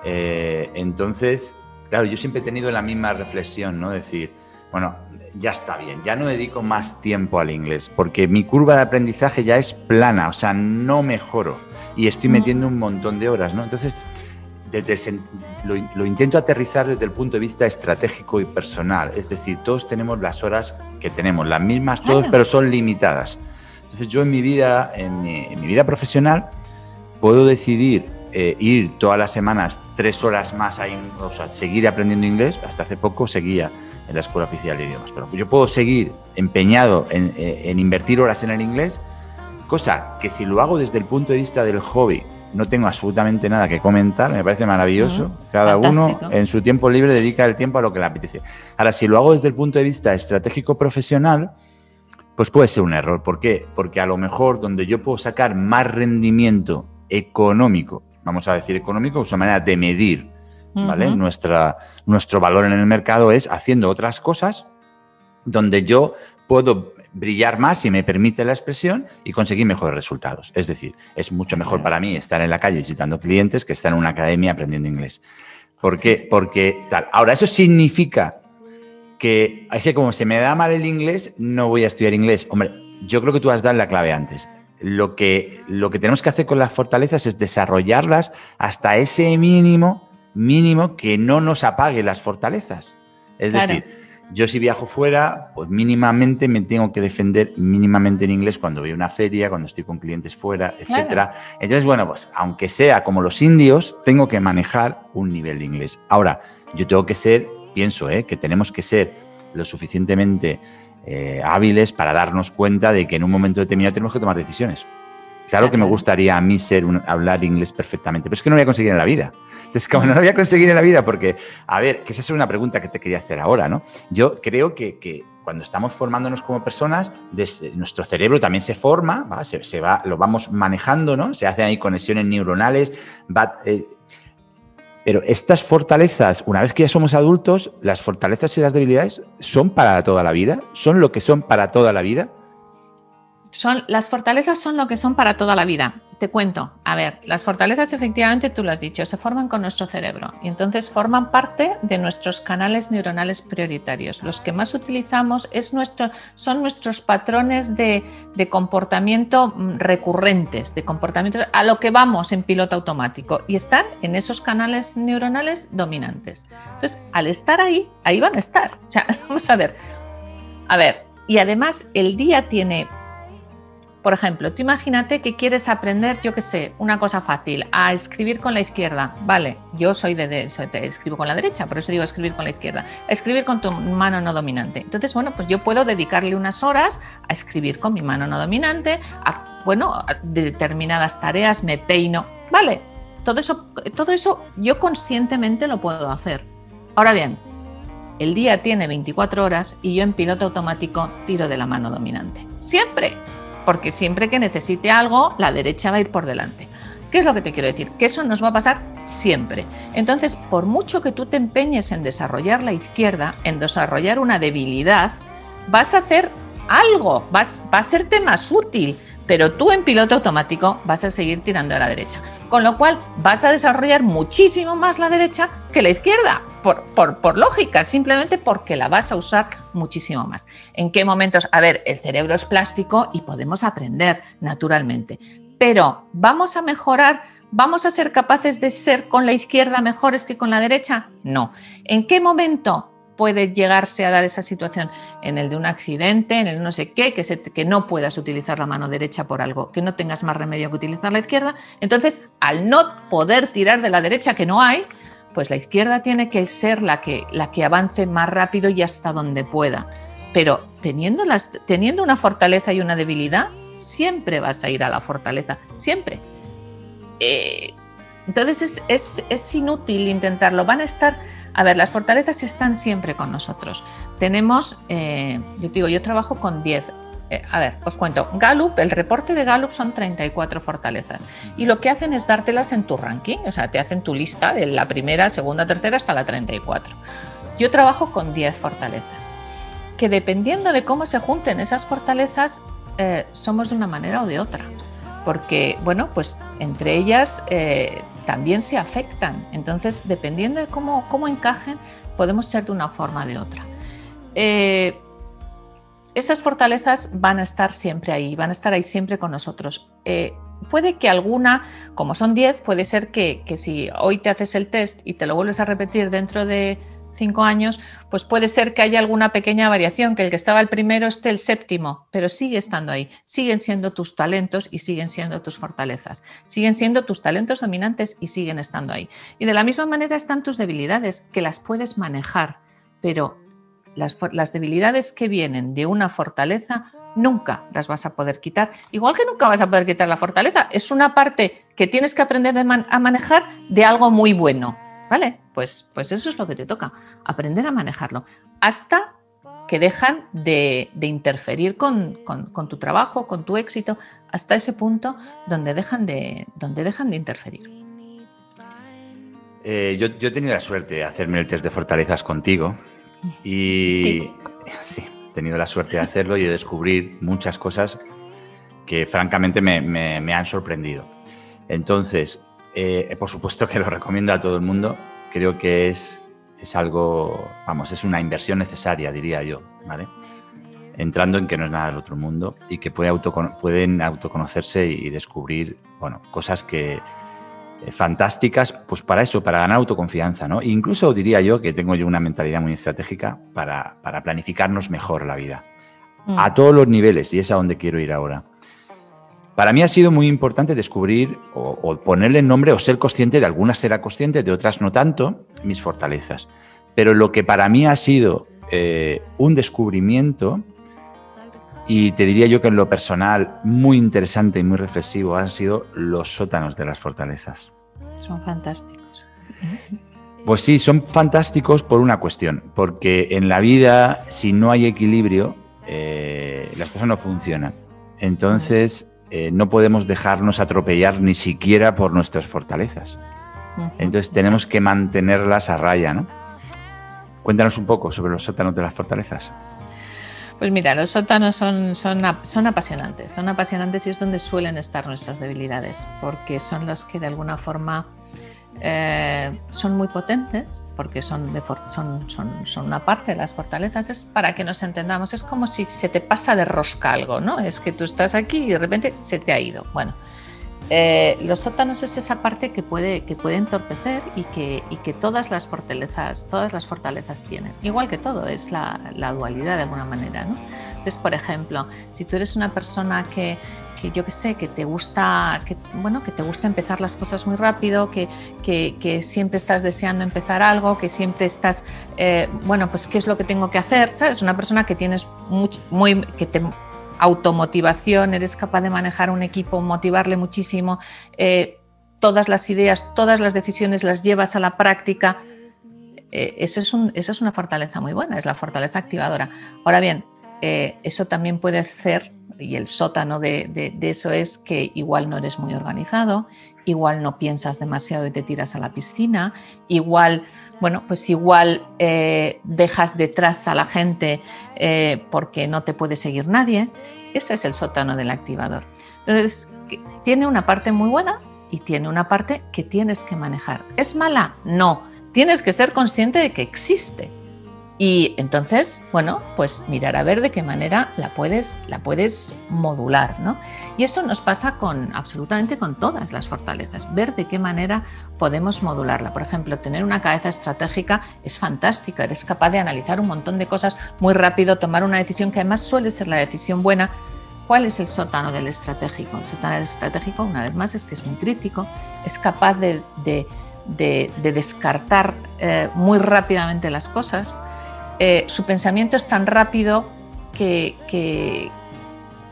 Eh, entonces, claro, yo siempre he tenido la misma reflexión, ¿no? Decir, bueno, ya está bien, ya no dedico más tiempo al inglés, porque mi curva de aprendizaje ya es plana, o sea, no mejoro y estoy metiendo un montón de horas, ¿no? Entonces, lo, intento aterrizar desde el punto de vista estratégico y personal, es decir, todos tenemos las horas que tenemos, las mismas todos, pero son limitadas. Entonces, yo en mi vida, en mi, vida profesional, puedo decidir eh, ir todas las semanas tres horas más, a, o sea, seguir aprendiendo inglés, hasta hace poco seguía en la Escuela Oficial de Idiomas. Pero yo puedo seguir empeñado eh, en, invertir horas en el inglés, cosa que si lo hago desde el punto de vista del hobby, no tengo absolutamente nada que comentar, me parece maravilloso. Cada uno en su tiempo libre dedica el tiempo a lo que le apetece. Ahora, si lo hago desde el punto de vista estratégico profesional, pues puede ser un error. ¿Por qué? Porque a lo mejor donde yo puedo sacar más rendimiento económico, vamos a decir económico, es una manera de medir ¿vale? Nuestra, nuestro valor en el mercado es haciendo otras cosas donde yo puedo brillar más, si me permite la expresión, y conseguir mejores resultados. Es decir, es mucho mejor para mí estar en la calle visitando clientes que estar en una academia aprendiendo inglés. ¿Por qué? Porque tal. Ahora, eso significa que, es que como se me da mal el inglés, no voy a estudiar inglés. Hombre, yo creo que tú has dado la clave antes. Lo que, lo que tenemos que hacer con las fortalezas es desarrollarlas hasta ese mínimo mínimo que no nos apague las fortalezas. Es decir, yo si viajo fuera, pues mínimamente me tengo que defender mínimamente en inglés cuando voy a una feria, cuando estoy con clientes fuera, etcétera. Entonces, bueno, pues aunque sea como los indios, tengo que manejar un nivel de inglés. Ahora, yo tengo que ser, pienso, ¿eh? que tenemos que ser lo suficientemente eh, hábiles para darnos cuenta de que en un momento determinado tenemos que tomar decisiones. Claro que me gustaría a mí ser hablar inglés perfectamente, pero es que no lo voy a conseguir en la vida. Entonces, como no lo voy a conseguir en la vida, porque, a ver, que esa es una pregunta que te quería hacer ahora, ¿no? Yo creo que, cuando estamos formándonos como personas, nuestro cerebro también se forma, Se, va, lo vamos manejando, ¿no? Se hacen ahí conexiones neuronales, eh, pero estas fortalezas, una vez que ya somos adultos, las fortalezas y las debilidades son para toda la vida, son lo que son para toda la vida. Son, las fortalezas son lo que son para toda la vida te cuento, a ver, las fortalezas efectivamente, tú lo has dicho, se forman con nuestro cerebro y entonces forman parte de nuestros canales neuronales prioritarios. Los que más utilizamos es nuestro, son nuestros patrones de, comportamiento mm, recurrentes, de comportamiento a lo que vamos en piloto automático y están en esos canales neuronales dominantes. Entonces, al estar ahí, ahí van a estar. O sea, vamos a ver. A ver, y además el día tiene por ejemplo, tú imagínate que quieres aprender, yo qué sé, una cosa fácil, a escribir con la izquierda. Vale, yo soy de, de, escribo con la derecha, por eso digo escribir con la izquierda. escribir con tu mano no dominante. Entonces, bueno, pues yo puedo dedicarle unas horas a escribir con mi mano no dominante, a, bueno, de determinadas tareas me peino. Vale, todo eso, todo eso yo conscientemente lo puedo hacer. Ahora bien, el día tiene 24 horas y yo en piloto automático tiro de la mano dominante. Siempre porque siempre que necesite algo, la derecha va a ir por delante. ¿Qué es lo que te quiero decir? Que eso nos va a pasar siempre. Entonces, por mucho que tú te empeñes en desarrollar la izquierda, en desarrollar una debilidad, vas a hacer algo, vas, va a serte más útil, pero tú en piloto automático vas a seguir tirando a la derecha. Con lo cual vas a desarrollar muchísimo más la derecha que la izquierda, por, lógica, simplemente porque la vas a usar muchísimo más. ¿En qué momentos? A ver, el cerebro es plástico y podemos aprender naturalmente, pero vamos a mejorar, vamos a ser capaces de ser con la izquierda mejores que con la derecha. No. ¿En qué momento? Puede llegarse a dar esa situación en el de un accidente, en el no sé qué, que, no puedas utilizar la mano derecha por algo, que no tengas más remedio que utilizar la izquierda. Entonces, al no poder tirar de la derecha, que no hay, pues la izquierda tiene que ser la que, la que avance más rápido y hasta donde pueda. Pero teniendo, las, teniendo una fortaleza y una debilidad, siempre vas a ir a la fortaleza, siempre. Eh, entonces es, es, inútil intentarlo. Van a estar, a ver, las fortalezas están siempre con nosotros. Tenemos, eh, yo digo, yo trabajo con 10. Eh, a ver, os cuento. Gallup, el reporte de Gallup son 34 fortalezas y lo que hacen es dártelas en tu ranking, o sea, te hacen tu lista de la primera, segunda, tercera hasta la 34. Yo trabajo con 10 fortalezas, que dependiendo de cómo se junten esas fortalezas, eh, somos de una manera o de otra. Porque, bueno, pues entre ellas también se afectan. Entonces, dependiendo de cómo, cómo encajen, podemos ser de una forma o de otra. eh, esas fortalezas van a estar siempre ahí, van a estar ahí siempre con nosotros. Eh, puede que alguna, como son 10, puede ser que, que, si hoy te haces el test y te lo vuelves a repetir dentro de cinco años, pues puede ser que haya alguna pequeña variación, que el que estaba el primero esté el séptimo, pero sigue estando ahí. Siguen siendo tus talentos y siguen siendo tus fortalezas. Siguen siendo tus talentos dominantes y siguen estando ahí. Y de la misma manera están tus debilidades, que las puedes manejar, pero las, debilidades que vienen de una fortaleza nunca las vas a poder quitar. Igual que nunca vas a poder quitar la fortaleza, es una parte que tienes que aprender a manejar de algo muy bueno. ¿Vale? Pues, pues eso es lo que te toca, aprender a manejarlo. Hasta que dejan de, interferir con, tu trabajo, con tu éxito, hasta ese punto donde dejan de, donde dejan de interferir. Eh, yo, he tenido la suerte de hacerme el test de fortalezas contigo y sí. he tenido la suerte de hacerlo y de descubrir muchas cosas que francamente me han sorprendido. Entonces, eh, por supuesto que lo recomiendo a todo el mundo. Creo que es, es algo, vamos, es una inversión necesaria, diría yo, ¿vale? Entrando en que no es nada del otro mundo y que puede pueden autoconocerse y descubrir, bueno, cosas que eh, fantásticas, pues para eso, para ganar autoconfianza, ¿no? Incluso diría yo que tengo yo una mentalidad muy estratégica para, para planificarnos mejor la vida. Mm. A todos los niveles, y es a donde quiero ir ahora. Para mí ha sido muy importante descubrir o, ponerle nombre o ser consciente de algunas será consciente, de otras no tanto, mis fortalezas. Pero lo que para mí ha sido eh, un descubrimiento, y te diría yo que en lo personal muy interesante y muy reflexivo, han sido los sótanos de las fortalezas. Son fantásticos. Pues sí, son fantásticos por una cuestión, porque en la vida, si no hay equilibrio, eh, las cosas no funcionan. Entonces, eh, no podemos dejarnos atropellar ni siquiera por nuestras fortalezas. Entonces tenemos que mantenerlas a raya, ¿no? Cuéntanos un poco sobre los sótanos de las fortalezas. Pues mira, los sótanos son, son, son, apasionantes, son apasionantes y es donde suelen estar nuestras debilidades, porque son los que de alguna forma eh, son muy potentes porque son, son, son, son, una parte de las fortalezas, es para que nos entendamos, es como si se te pasa de rosca algo, ¿no? Es que tú estás aquí y de repente se te ha ido. Bueno, eh, los sótanos es esa parte que puede, que puede entorpecer y que, y que todas las fortalezas, todas las fortalezas tienen. Igual que todo, es la, la dualidad de alguna manera, ¿no? Entonces, por ejemplo, si tú eres una persona que, que yo que sé, que te gusta, que, bueno, que te gusta empezar las cosas muy rápido, que, que, siempre estás deseando empezar algo, que siempre estás, eh, bueno, pues qué es lo que tengo que hacer, ¿sabes? Una persona que tienes muy, que te automotivación, eres capaz de manejar un equipo, motivarle muchísimo, eh, todas las ideas, todas las decisiones las llevas a la práctica. Eh, eso, es eso es una fortaleza muy buena, es la fortaleza activadora. Ahora bien, eso también puede ser y el sótano de, eso es que igual no eres muy organizado, igual no piensas demasiado y te tiras a la piscina, igual, bueno, pues igual eh, dejas detrás a la gente eh, porque no te puede seguir nadie. Ese es el sótano del activador. Entonces, tiene una parte muy buena y tiene una parte que tienes que manejar. ¿Es mala? No. Tienes que ser consciente de que existe y entonces, bueno, pues mirar a ver de qué manera la puedes, la puedes modular, ¿no? Y eso nos pasa con absolutamente con todas las fortalezas, ver de qué manera podemos modularla. Por ejemplo, tener una cabeza estratégica es fantástica, eres capaz de analizar un montón de cosas muy rápido, tomar una decisión que además suele ser la decisión buena. ¿Cuál es el sótano del estratégico? El sótano del estratégico, una vez más, es que es muy crítico, es capaz de, descartar eh, muy rápidamente las cosas eh, su pensamiento es tan rápido que,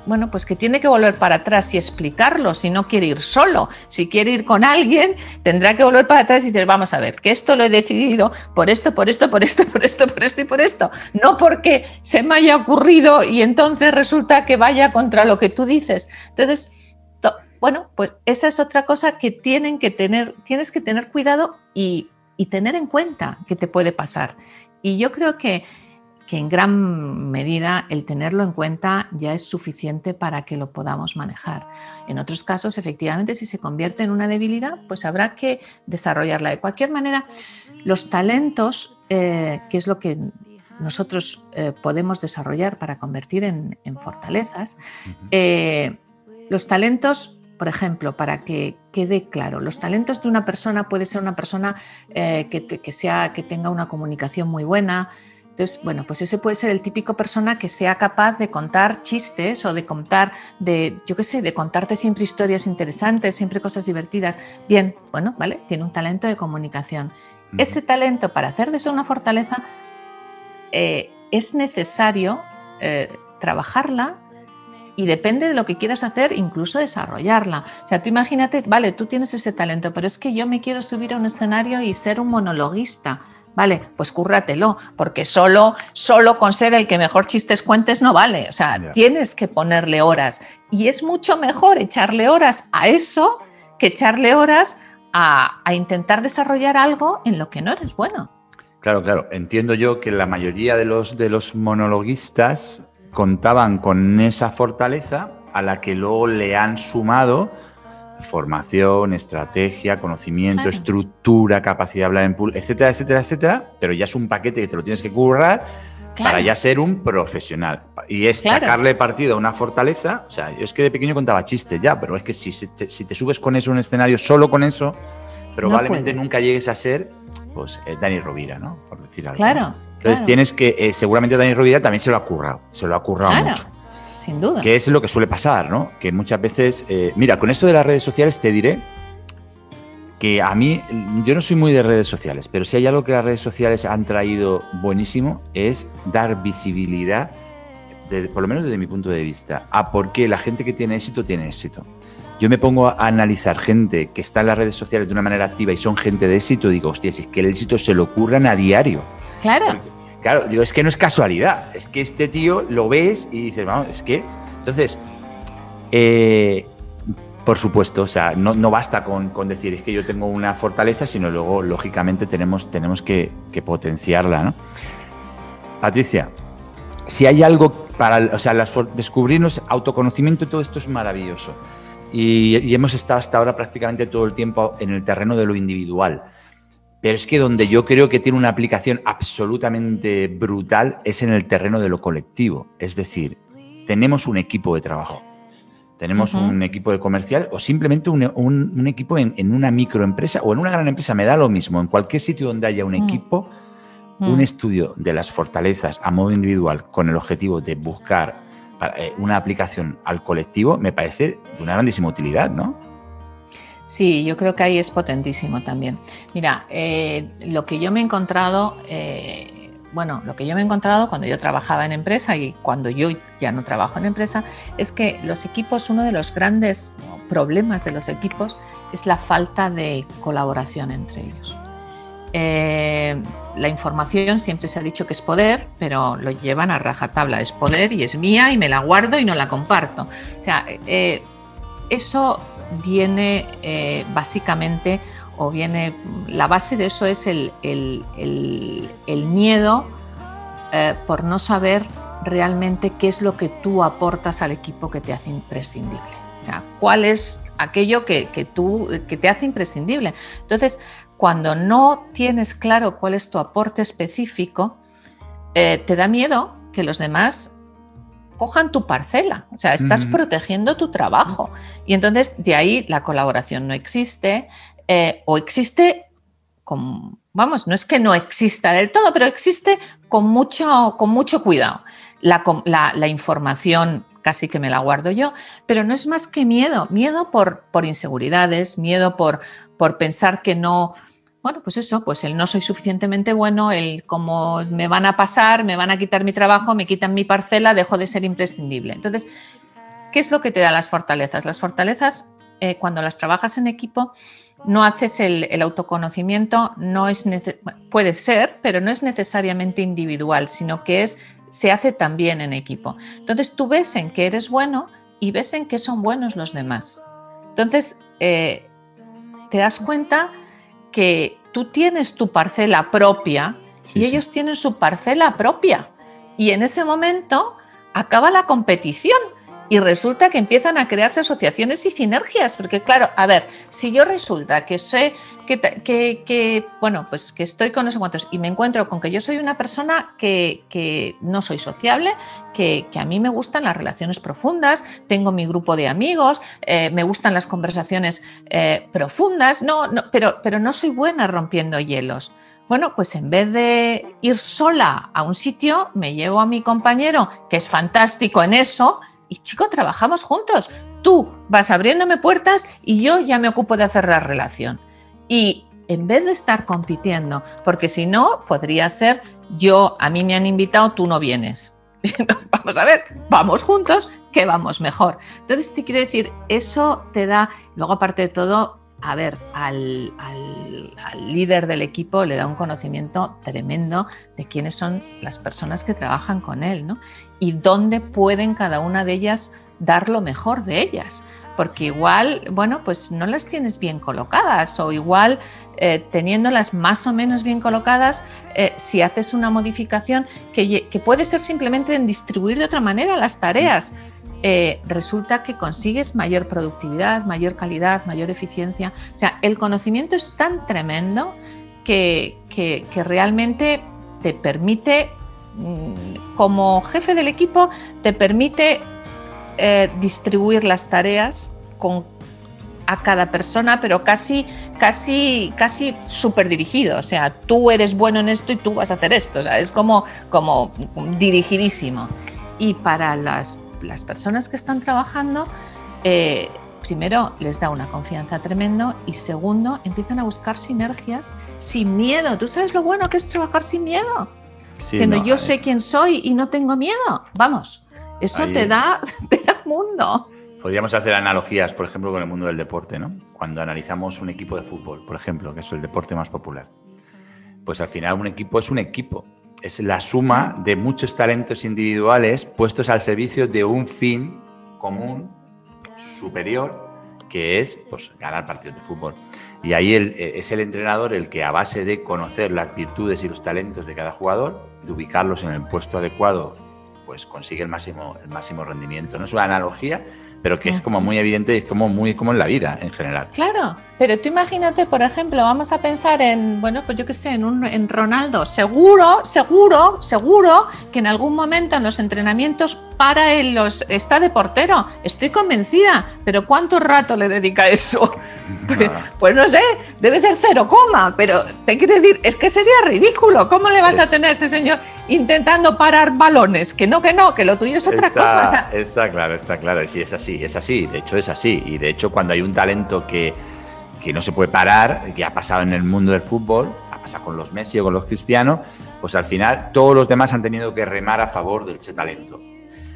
bueno, pues que tiene que volver para atrás y explicarlo si no quiere ir solo. Si quiere ir con alguien, tendrá que volver para atrás y decir, vamos a ver, que esto lo he decidido por esto, por esto, por esto, por esto, por esto y por esto. No porque se me haya ocurrido y entonces resulta que vaya contra lo que tú dices. Entonces, bueno, pues esa es otra cosa que tienen que tener, tienes que tener cuidado y, y tener en cuenta que te puede pasar. Y yo creo que, en gran medida el tenerlo en cuenta ya es suficiente para que lo podamos manejar. En otros casos, efectivamente, si se convierte en una debilidad, pues habrá que desarrollarla. De cualquier manera, los talentos, eh, que es lo que nosotros eh, podemos desarrollar para convertir en, fortalezas, eh, los talentos, por ejemplo, para que quede claro, los talentos de una persona puede ser una persona que, sea, que tenga una comunicación muy buena, entonces, bueno, pues ese puede ser el típico persona que sea capaz de contar chistes o de contar, de, yo qué sé, de contarte siempre historias interesantes, siempre cosas divertidas. Bien, bueno, ¿vale? Tiene un talento de comunicación. Ese talento, para hacer de eso una fortaleza, eh, es necesario eh, trabajarla y depende de lo que quieras hacer, incluso desarrollarla. O sea, tú imagínate, vale, tú tienes ese talento, pero es que yo me quiero subir a un escenario y ser un monologuista. Vale, pues cúrratelo, porque solo, solo con ser el que mejor chistes cuentes no vale. O sea, tienes que ponerle horas. Y es mucho mejor echarle horas a eso que echarle horas a, intentar desarrollar algo en lo que no eres bueno. Claro, claro. Entiendo yo que la mayoría de los, de los monologuistas contaban con esa fortaleza a la que luego le han sumado formación, estrategia, conocimiento, estructura, capacidad de hablar en público, etcétera, etcétera, etcétera, pero ya es un paquete que te lo tienes que currar para ya ser un profesional. Y es sacarle partido a una fortaleza. O sea, yo es que de pequeño contaba chistes ya, pero es que si, te, si te subes con eso en un escenario solo con eso, probablemente nunca llegues a ser pues eh, Dani Rovira, ¿no? Por decir algo. Claro. Entonces tienes que, eh, seguramente Dani Rovira también se lo ha currado, se lo ha currado mucho sin duda. Que es lo que suele pasar, ¿no? Que muchas veces, eh, mira, con esto de las redes sociales te diré que a mí, yo no soy muy de redes sociales, pero si hay algo que las redes sociales han traído buenísimo es dar visibilidad, por lo menos desde mi punto de vista, a por qué la gente que tiene éxito tiene éxito. Yo me pongo a analizar gente que está en las redes sociales de una manera activa y son gente de éxito, y digo, hostia, si es que el éxito se lo ocurran a diario. Claro. Claro, digo, es que no es casualidad, es que este tío lo ves y dices, vamos, es que. Entonces, eh, por supuesto, o sea, no, basta con, decir es que yo tengo una fortaleza, sino luego, lógicamente, tenemos, tenemos que, potenciarla, ¿no? Patricia, si hay algo para, o sea, descubrirnos autoconocimiento, todo esto es maravilloso. y hemos estado hasta ahora prácticamente todo el tiempo en el terreno de lo individual. Pero es que donde yo creo que tiene una aplicación absolutamente brutal es en el terreno de lo colectivo. Es decir, tenemos un equipo de trabajo, tenemos un equipo de comercial o simplemente un, equipo en, una microempresa o en una gran empresa, me da lo mismo. En cualquier sitio donde haya un mm. equipo, un mm. estudio de las fortalezas a modo individual con el objetivo de buscar eh, una aplicación al colectivo, me parece de una grandísima utilidad, ¿no? Sí, yo creo que ahí es potentísimo también. Mira, eh, lo que yo me he encontrado, eh, bueno, lo que yo me he encontrado cuando yo trabajaba en empresa y cuando yo ya no trabajo en empresa, es que los equipos, uno de los grandes problemas de los equipos es la falta de colaboración entre ellos. Eh, la información siempre se ha dicho que es poder, pero lo llevan a rajatabla. Es poder y es mía y me la guardo y no la comparto. O sea, eso viene eh, básicamente, o viene, la base de eso es el, miedo eh, por no saber realmente qué es lo que tú aportas al equipo que te hace imprescindible. O sea, cuál es aquello que, tú, que te hace imprescindible. Entonces, cuando no tienes claro cuál es tu aporte específico, eh, te da miedo que los demás cojan tu parcela, o sea, estás protegiendo tu trabajo. Y entonces de ahí la colaboración no existe eh, o existe con, vamos, no es que no exista del todo, pero existe con mucho, con mucho cuidado. La, la, información casi que me la guardo yo, pero no es más que miedo, miedo por, por inseguridades, miedo por, por pensar que no, bueno, pues eso, pues el no soy suficientemente bueno, el como me van a pasar, me van a quitar mi trabajo, me quitan mi parcela, dejo de ser imprescindible. Entonces, ¿qué es lo que te da las fortalezas? Las fortalezas, eh, cuando las trabajas en equipo, no haces el, autoconocimiento, no es puede ser, pero no es necesariamente individual, sino que es, se hace también en equipo. Entonces tú ves en qué eres bueno y ves en qué son buenos los demás. Entonces, eh, te das cuenta que tú tienes tu parcela propia y ellos tienen su parcela propia. Y en ese momento acaba la competición y resulta que empiezan a crearse asociaciones y sinergias, porque claro, a ver, si yo resulta que sé que, bueno, pues que estoy con no sé y me encuentro con que yo soy una persona que, que no soy sociable, que, a mí me gustan las relaciones profundas, tengo mi grupo de amigos, eh, me gustan las conversaciones eh, profundas, no, no, pero, pero no soy buena rompiendo hielos. Bueno, pues en vez de ir sola a un sitio, me llevo a mi compañero, que es fantástico en eso, y chico, trabajamos juntos. Tú vas abriéndome puertas y yo ya me ocupo de hacer la relación. Y en vez de estar compitiendo, porque si no, podría ser yo, a mí me han invitado, tú no vienes. vamos a ver, vamos juntos, que vamos mejor. Entonces, te quiero decir, eso te da, luego aparte de todo, a ver, al, líder del equipo le da un conocimiento tremendo de quiénes son las personas que trabajan con él, ¿no? Y dónde pueden cada una de ellas dar lo mejor de ellas. Porque igual, bueno, pues no las tienes bien colocadas o igual eh, teniéndolas más o menos bien colocadas, eh, si haces una modificación que, que puede ser simplemente en distribuir de otra manera las tareas. Eh, resulta que consigues mayor productividad, mayor calidad, mayor eficiencia. O sea, el conocimiento es tan tremendo que, realmente te permite, mm, como jefe del equipo, te permite eh, distribuir las tareas con a cada persona, pero casi, casi, casi súper dirigido. O sea, tú eres bueno en esto y tú vas a hacer esto. O sea, es como, como dirigidísimo. Y para las las personas que están trabajando, eh, primero les da una confianza tremendo y segundo empiezan a buscar sinergias sin miedo. ¿Tú sabes lo bueno que es trabajar sin miedo? Cuando yo sé quién soy y no tengo miedo. Vamos, eso te da, te da mundo. Podríamos hacer analogías, por ejemplo, con el mundo del deporte, ¿no? Cuando analizamos un equipo de fútbol, por ejemplo, que es el deporte más popular. Pues al final un equipo es un equipo es la suma de muchos talentos individuales puestos al servicio de un fin común superior, que es pues, ganar partidos de fútbol. Y ahí eh, es el entrenador el que a base de conocer las virtudes y los talentos de cada jugador, de ubicarlos en el puesto adecuado, pues consigue el máximo, el máximo rendimiento. No es una analogía, pero que es como muy evidente y es como muy como en la vida en general. Claro, pero tú imagínate, por ejemplo, vamos a pensar en, bueno, pues yo qué sé, en, un, en Ronaldo. Seguro, seguro, seguro que en algún momento en los entrenamientos para él los, está de portero. Estoy convencida, pero ¿cuánto rato le dedica eso? Pues, no sé, debe ser cero coma, pero te quiero decir, es que sería ridículo. ¿Cómo le vas a tener a este señor intentando parar balones? Que no, que no, que lo tuyo es otra cosa. está claro, está claro. Sí, es así, es así. De hecho, es así. Y de hecho, cuando hay un talento que que no se puede parar, que ha pasado en el mundo del fútbol, ha pasado con los Messi o con los Cristianos, pues al final todos los demás han tenido que remar a favor de ese talento.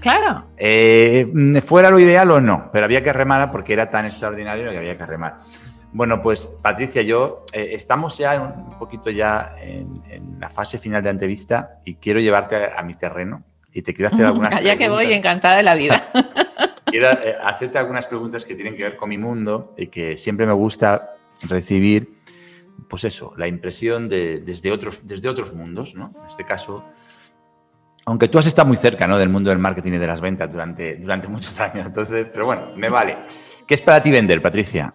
Claro. Eh, ¿Fuera lo ideal o no? Pero había que remar porque era tan extraordinario que había que remar. Bueno, pues Patricia, yo eh, estamos ya un poquito ya en, la fase final de entrevista y quiero llevarte a, mi terreno y te quiero hacer algunas Ya que voy, encantada de la vida. quiero eh, hacerte algunas preguntas que tienen que ver con mi mundo y que siempre me gusta recibir, pues eso, la impresión de, desde, otros, desde otros mundos, ¿no? En este caso, aunque tú has estado muy cerca, ¿no? Del mundo del marketing y de las ventas durante, durante muchos años, entonces, pero bueno, me vale. ¿Qué es para ti vender, Patricia?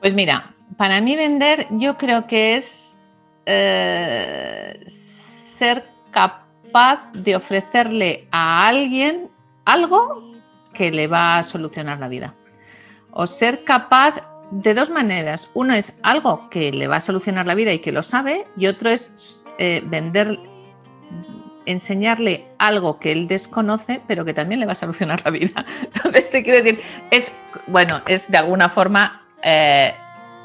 Pues mira, para mí vender yo creo que es eh, ser capaz de ofrecerle a alguien algo que le va a solucionar la vida. O ser capaz de dos maneras. Uno es algo que le va a solucionar la vida y que lo sabe, y otro es eh, vender, enseñarle algo que él desconoce, pero que también le va a solucionar la vida. Entonces, te quiero decir, es, bueno, es de alguna forma eh,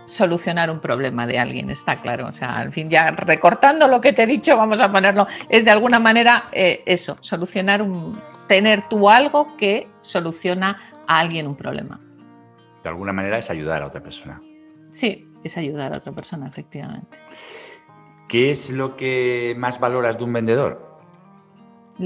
solucionar un problema de alguien, está claro. O sea, al fin, ya recortando lo que te he dicho, vamos a ponerlo, es de alguna manera eh, eso, solucionar un, tener tú algo que soluciona a alguien un problema. De alguna manera es ayudar a otra persona. Sí, es ayudar a otra persona, efectivamente. ¿Qué es lo que más valoras de un vendedor?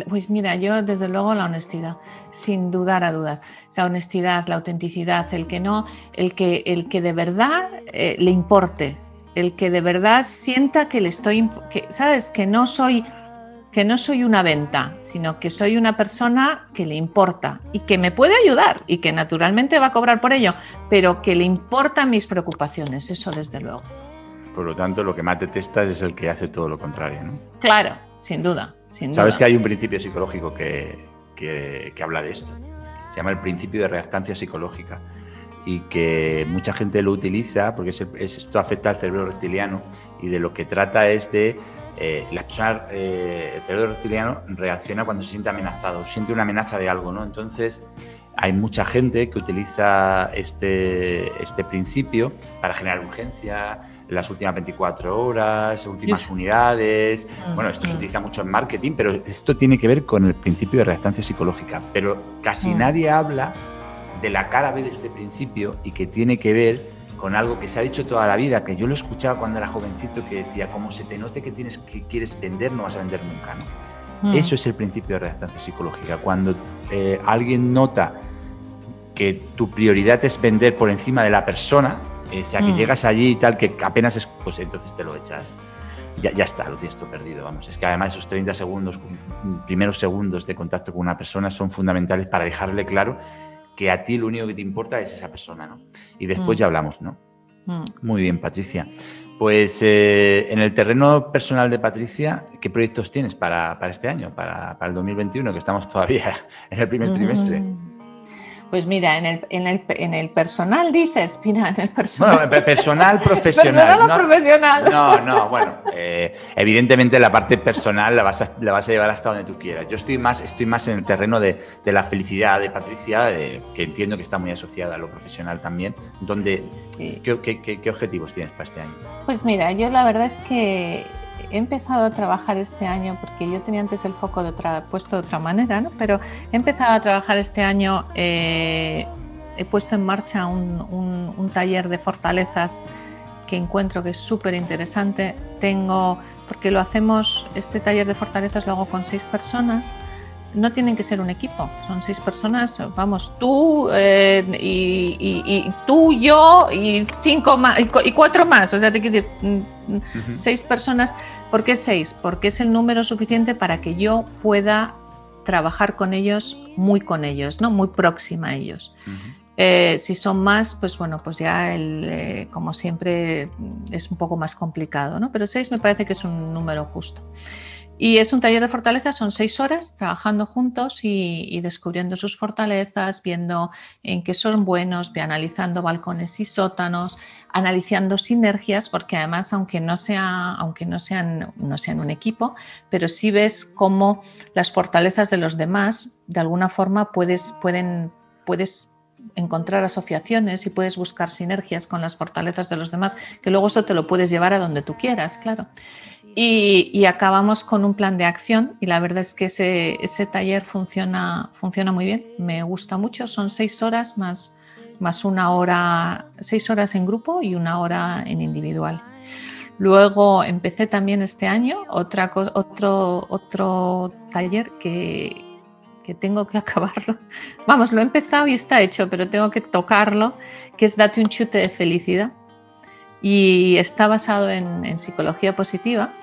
Pues mira, yo desde luego la honestidad, sin dudar a dudas. La honestidad, la autenticidad, el que no, el que, el que de verdad eh, le importe, el que de verdad sienta que le estoy, que, ¿sabes? Que no soy que no soy una venta, sino que soy una persona que le importa y que me puede ayudar y que naturalmente va a cobrar por ello, pero que le importan mis preocupaciones, eso desde luego. Por lo tanto, lo que más detestas es el que hace todo lo contrario, ¿no? Claro, sin duda. Sin Sabes que hay un principio psicológico que, que, habla de esto. Se llama el principio de reactancia psicológica y que mucha gente lo utiliza porque esto afecta al cerebro reptiliano y de lo que trata es de eh, la eh, el cerebro reptiliano reacciona cuando se siente amenazado, siente una amenaza de algo, ¿no? Entonces, hay mucha gente que utiliza este, este principio para generar urgencia, en las últimas 24 horas, últimas unidades. Bueno, esto se utiliza mucho en marketing, pero esto tiene que ver con el principio de reactancia psicológica. Pero casi mm. nadie habla de la cara B de este principio y que tiene que ver con algo que se ha dicho toda la vida, que yo lo escuchaba cuando era jovencito, que decía, como se te note que, tienes, que quieres vender, no vas a vender nunca. ¿no? Mm. Eso es el principio de reactancia psicológica. Cuando eh, alguien nota que tu prioridad es vender por encima de la persona, o sea, que mm. llegas allí y tal, que apenas es, pues entonces te lo echas. Ya, ya, está, lo tienes todo perdido, vamos. Es que además esos 30 segundos, primeros segundos de contacto con una persona son fundamentales para dejarle claro que a ti lo único que te importa es esa persona, ¿no? Y después mm. ya hablamos, ¿no? Mm. Muy bien, Patricia. Pues eh, en el terreno personal de Patricia, ¿qué proyectos tienes para, este año, para, para, el 2021, que estamos todavía en el primer trimestre? Pues mira, en el, en el, en el personal dices, mira, en el personal. Bueno, personal, profesional. ¿Personal o no, profesional? No, no, bueno, eh, evidentemente la parte personal la vas, a, la vas a llevar hasta donde tú quieras. Yo estoy más, estoy más en el terreno de, de la felicidad de Patricia, que entiendo que está muy asociada a lo profesional también. Donde, ¿qué, qué, qué objetivos tienes para este año? Pues mira, yo la verdad es que he empezado a trabajar este año, porque yo tenía antes el foco de otra, puesto de otra manera, ¿no? pero he empezado a trabajar este año, eh, he puesto en marcha un, un, taller de fortalezas que encuentro que es súper interesante. Tengo, porque lo hacemos, este taller de fortalezas lo hago con seis personas no tienen que ser un equipo, son seis personas, vamos, tú eh, y, tú, yo y cinco más y cuatro más, o sea, te quiero decir mm, seis personas. ¿Por qué seis? Porque es el número suficiente para que yo pueda trabajar con ellos, muy con ellos, ¿no? Muy próxima a ellos. Eh, si son más, pues bueno, pues ya el, eh, como siempre es un poco más complicado, ¿no? Pero seis me parece que es un número justo. Y es un taller de fortalezas, son seis horas trabajando juntos y, descubriendo sus fortalezas, viendo en qué son buenos, analizando balcones y sótanos, analizando sinergias, porque además, aunque no, sean, un equipo, pero sí ves cómo las fortalezas de los demás, de alguna forma, puedes encontrar asociaciones y puedes buscar sinergias con las fortalezas de los demás, que luego eso te lo puedes llevar a donde tú quieras, claro. Y, acabamos con un plan de acción y la verdad es que ese, taller funciona, funciona muy bien, me gusta mucho, son seis horas más, más una hora, seis horas en grupo y una hora en individual. Luego empecé también este año otro, otro taller que, que tengo que acabarlo. Vamos, lo he empezado y está hecho, pero tengo que tocarlo, que es Date un chute de felicidad y está basado en, psicología positiva,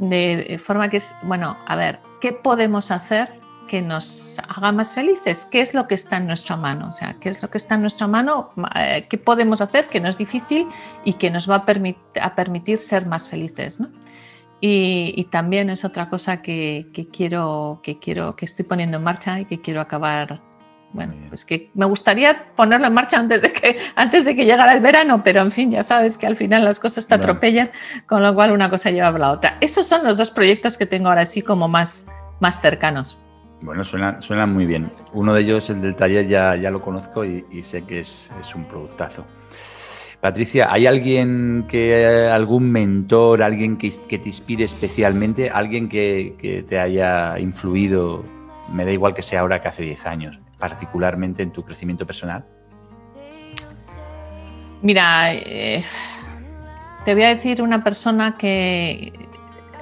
de forma que es, bueno, a ver, ¿qué podemos hacer que nos haga más felices? ¿Qué es lo que está en nuestra mano? O sea, ¿qué es lo que está en nuestra mano? Eh, ¿Qué podemos hacer que no es difícil y que nos va a, a permitir ser más felices? Y, también es otra cosa que, que, quiero, que quiero, que estoy poniendo en marcha y que quiero acabar bueno, pues que me gustaría ponerlo en marcha antes de que antes de que llegara el verano, pero en fin, ya sabes que al final las cosas te atropellan, con lo cual una cosa lleva a la otra. Esos son los dos proyectos que tengo ahora sí como más, más cercanos. Bueno, suena, suena muy bien. Uno de ellos, el del taller, ya, ya lo conozco y, sé que es, es, un productazo. Patricia, ¿hay alguien que, algún mentor, alguien que, que te inspire especialmente, alguien que, que te haya influido, me da igual que sea ahora que hace 10 años, particularmente en tu crecimiento personal? Mira, eh, te voy a decir una persona que,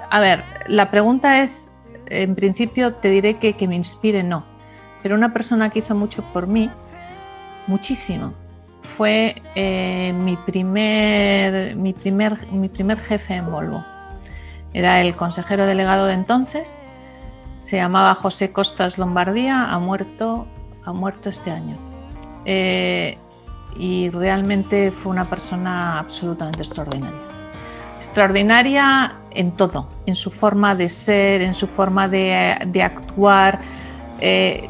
a ver, la pregunta es, en principio te diré que, que me inspire, no, pero una persona que hizo mucho por mí, muchísimo, fue eh, mi, primer, mi, primer, mi primer jefe en Volvo. Era el consejero delegado de entonces Se llamaba José Costas Lombardía, ha muerto, ha muerto este año. Eh, y realmente fue una persona absolutamente extraordinaria. Extraordinaria en todo, en su forma de ser, en su forma de, actuar, eh,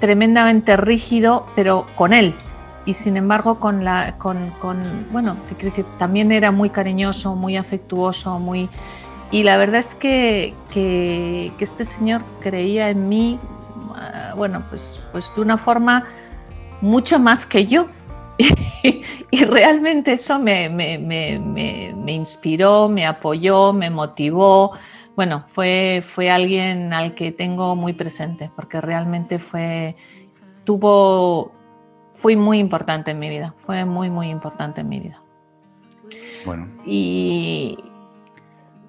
tremendamente rígido, pero con él. Y sin embargo, con la, con, bueno, decir, también era muy cariñoso, muy afectuoso, muy... Y la verdad es que, que, que este señor creía en mí, bueno, pues, pues de una forma mucho más que yo. y realmente eso me, me, me, me, inspiró, me apoyó, me motivó. Bueno, fue, fue alguien al que tengo muy presente porque realmente fue, tuvo, fue muy importante en mi vida, fue muy, muy importante en mi vida. Bueno. Y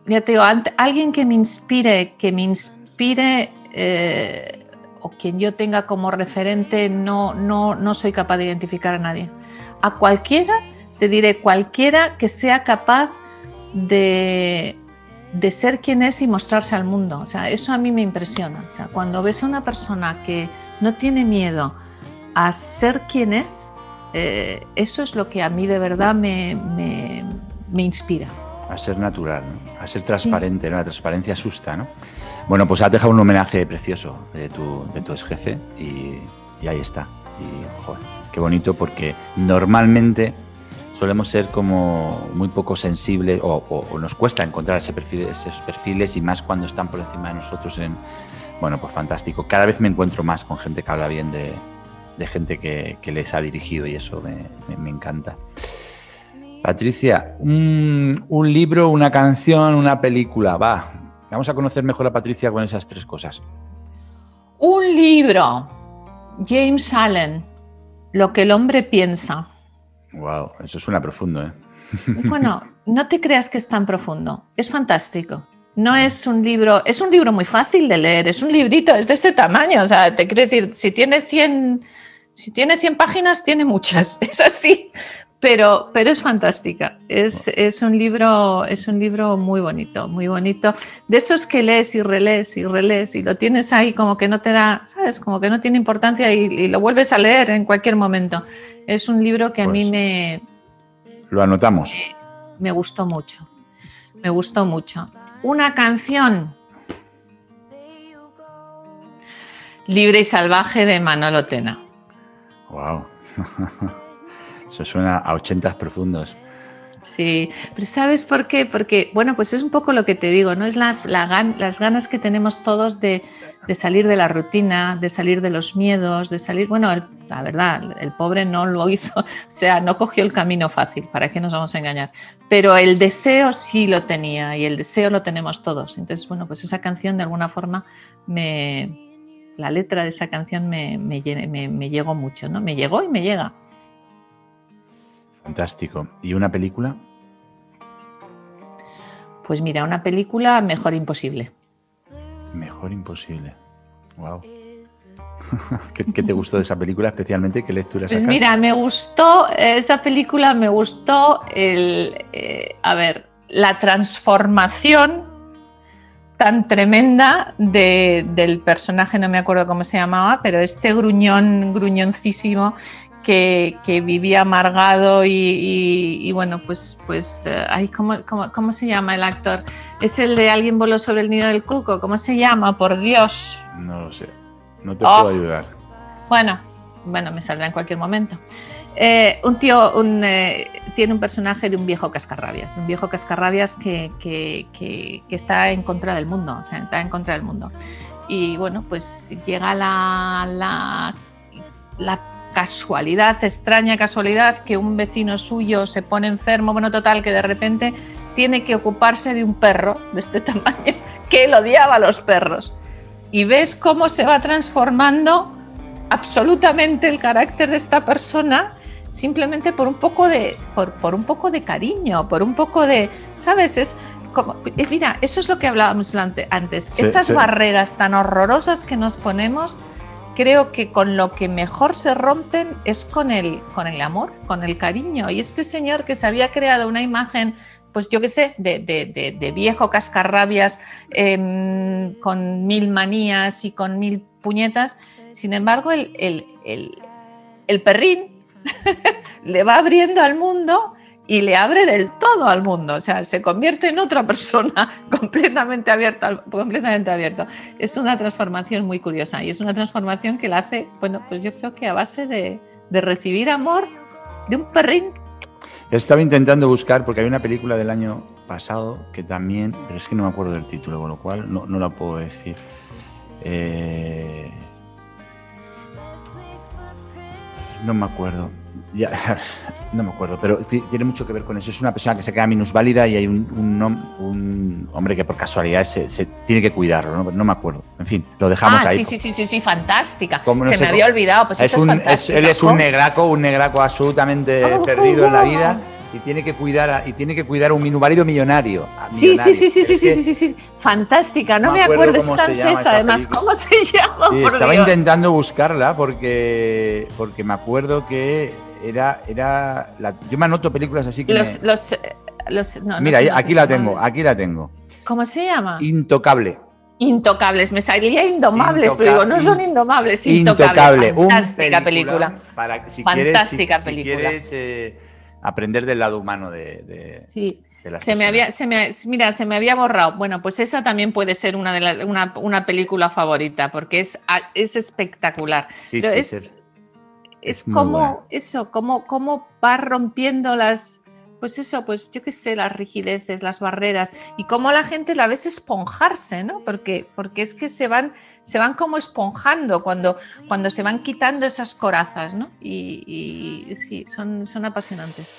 ya te digo, alguien que me inspire, que me inspire eh, o quien yo tenga como referente, no, no, no soy capaz de identificar a nadie. A cualquiera, te diré, cualquiera que sea capaz de, de ser quien es y mostrarse al mundo. O sea, eso a mí me impresiona. O sea, cuando ves a una persona que no tiene miedo a ser quien es, eh, eso es lo que a mí de verdad me, me, me inspira. A ser natural, a ser transparente, la transparencia asusta. ¿no? Bueno, pues has dejado un homenaje precioso de tu, de tu ex jefe y, y ahí está. Y, joder, qué bonito porque normalmente solemos ser como muy poco sensibles o, nos cuesta encontrar ese perfil, esos perfiles y más cuando están por encima de nosotros en, bueno, pues fantástico. Cada vez me encuentro más con gente que habla bien de, gente que, les ha dirigido y eso me, encanta. Patricia, un, un, libro, una canción, una película, va. Vamos a conocer mejor a Patricia con esas tres cosas. Un libro, James Allen, Lo que el hombre piensa. Wow, eso suena profundo, ¿eh? Bueno, no te creas que es tan profundo. Es fantástico. No es un libro, es un libro muy fácil de leer, es un librito, es de este tamaño. O sea, te quiero decir, si tiene 100, si tiene 100 páginas, tiene muchas. Es así. Pero, pero es fantástica. Es, es, un libro, es un libro muy bonito, muy bonito. De esos que lees y relees y relees y lo tienes ahí como que no te da, ¿sabes? Como que no tiene importancia y lo vuelves a leer en cualquier momento. Es un libro que a mí pues me... Lo anotamos. Me, gustó mucho. Me gustó mucho. Una canción. Libre y salvaje de Manolo Tena. Wow. Suena a ochentas profundos. Sí, pero ¿sabes por qué? Porque, bueno, pues es un poco lo que te digo, ¿no? Es la, las ganas que tenemos todos de, de, salir de la rutina, de salir de los miedos, de salir, bueno, la verdad, el pobre no lo hizo, o sea, no cogió el camino fácil, ¿para qué nos vamos a engañar? Pero el deseo sí lo tenía y el deseo lo tenemos todos. Entonces, bueno, pues esa canción de alguna forma me... La letra de esa canción me, me, me, me llegó mucho, ¿no? Me llegó y me llega. Fantástico. ¿Y una película? Pues mira, una película Mejor Imposible. Mejor Imposible. Wow. ¿Qué, te gustó de esa película especialmente? ¿Qué lectura Pues mira, me gustó esa película, me gustó el, eh, a ver, la transformación tan tremenda del personaje, no me acuerdo cómo se llamaba, pero este gruñón, gruñoncísimo que, vivía amargado y, bueno, pues, pues eh, ¿cómo, se llama el actor? Es el de Alguien voló sobre el nido del cuco, ¿cómo se llama? Por Dios. No lo sé, no te puedo oh. ayudar. Bueno, bueno, me saldrá en cualquier momento. Eh, un tío eh, tiene un personaje de un viejo cascarrabias, un viejo cascarrabias que, que, está en contra del mundo, o sea, está en contra del mundo. Y bueno, pues llega la, la, la casualidad, extraña casualidad, que un vecino suyo se pone enfermo, bueno, total, que de repente tiene que ocuparse de un perro de este tamaño, que él odiaba a los perros. Y ves cómo se va transformando absolutamente el carácter de esta persona simplemente por un poco de, por, un poco de cariño, por un poco de, ¿sabes? Es como, mira, eso es lo que hablábamos antes, esas barreras tan horrorosas que nos ponemos creo que con lo que mejor se rompen es con el, con el amor, con el cariño. Y este señor que se había creado una imagen pues yo qué sé, de, viejo cascarrabias em, con mil manías y con mil puñetas. Sin embargo, el, el perrín le va abriendo al mundo y le abre del todo al mundo, o sea, se convierte en otra persona completamente abierta, completamente abierto. Es una transformación muy curiosa y es una transformación que la hace, bueno, pues yo creo que a base de, recibir amor de un perrín. Estaba intentando buscar, porque hay una película del año pasado que también, pero es que no me acuerdo del título, con lo cual no, no la puedo decir. Eh, no me acuerdo. Ya, no me acuerdo, pero tiene mucho que ver con eso. Es una persona que se queda minusválida y hay un, un, hombre que por casualidad se, tiene que cuidarlo, ¿no? me acuerdo. En fin, lo dejamos ah, ahí. Sí, sí, sí, sí, fantástica. se me había olvidado, pues es eso es él es un negraco, un negraco absolutamente perdido en la vida y tiene que cuidar y tiene que cuidar a un marido millonario. Sí, sí, sí, sí, sí, sí, sí, sí, fantástica. No me acuerdo, es francesa además. ¿Cómo se llama? estaba intentando buscarla porque porque me acuerdo que era era la, yo me anoto películas así que los, los, los mira aquí la tengo, aquí la tengo. ¿Cómo se llama? Intocable. Intocables, me salía indomables, pero digo, no son indomables, intocables. Intocable, fantástica película. Para, si fantástica película. Si quieres, eh, aprender del lado humano de, sí. se me había, se me, mira, se me había borrado. Bueno, pues esa también puede ser una, de una, una, película favorita porque es, es espectacular. Sí, es, es, como eso, como, como va rompiendo las, pues eso, pues yo qué sé, las rigideces, las barreras y cómo la gente la ves esponjarse, ¿no? Porque, porque es que se van, se van como esponjando cuando, cuando se van quitando esas corazas, ¿no? Y, sí, son, son apasionantes.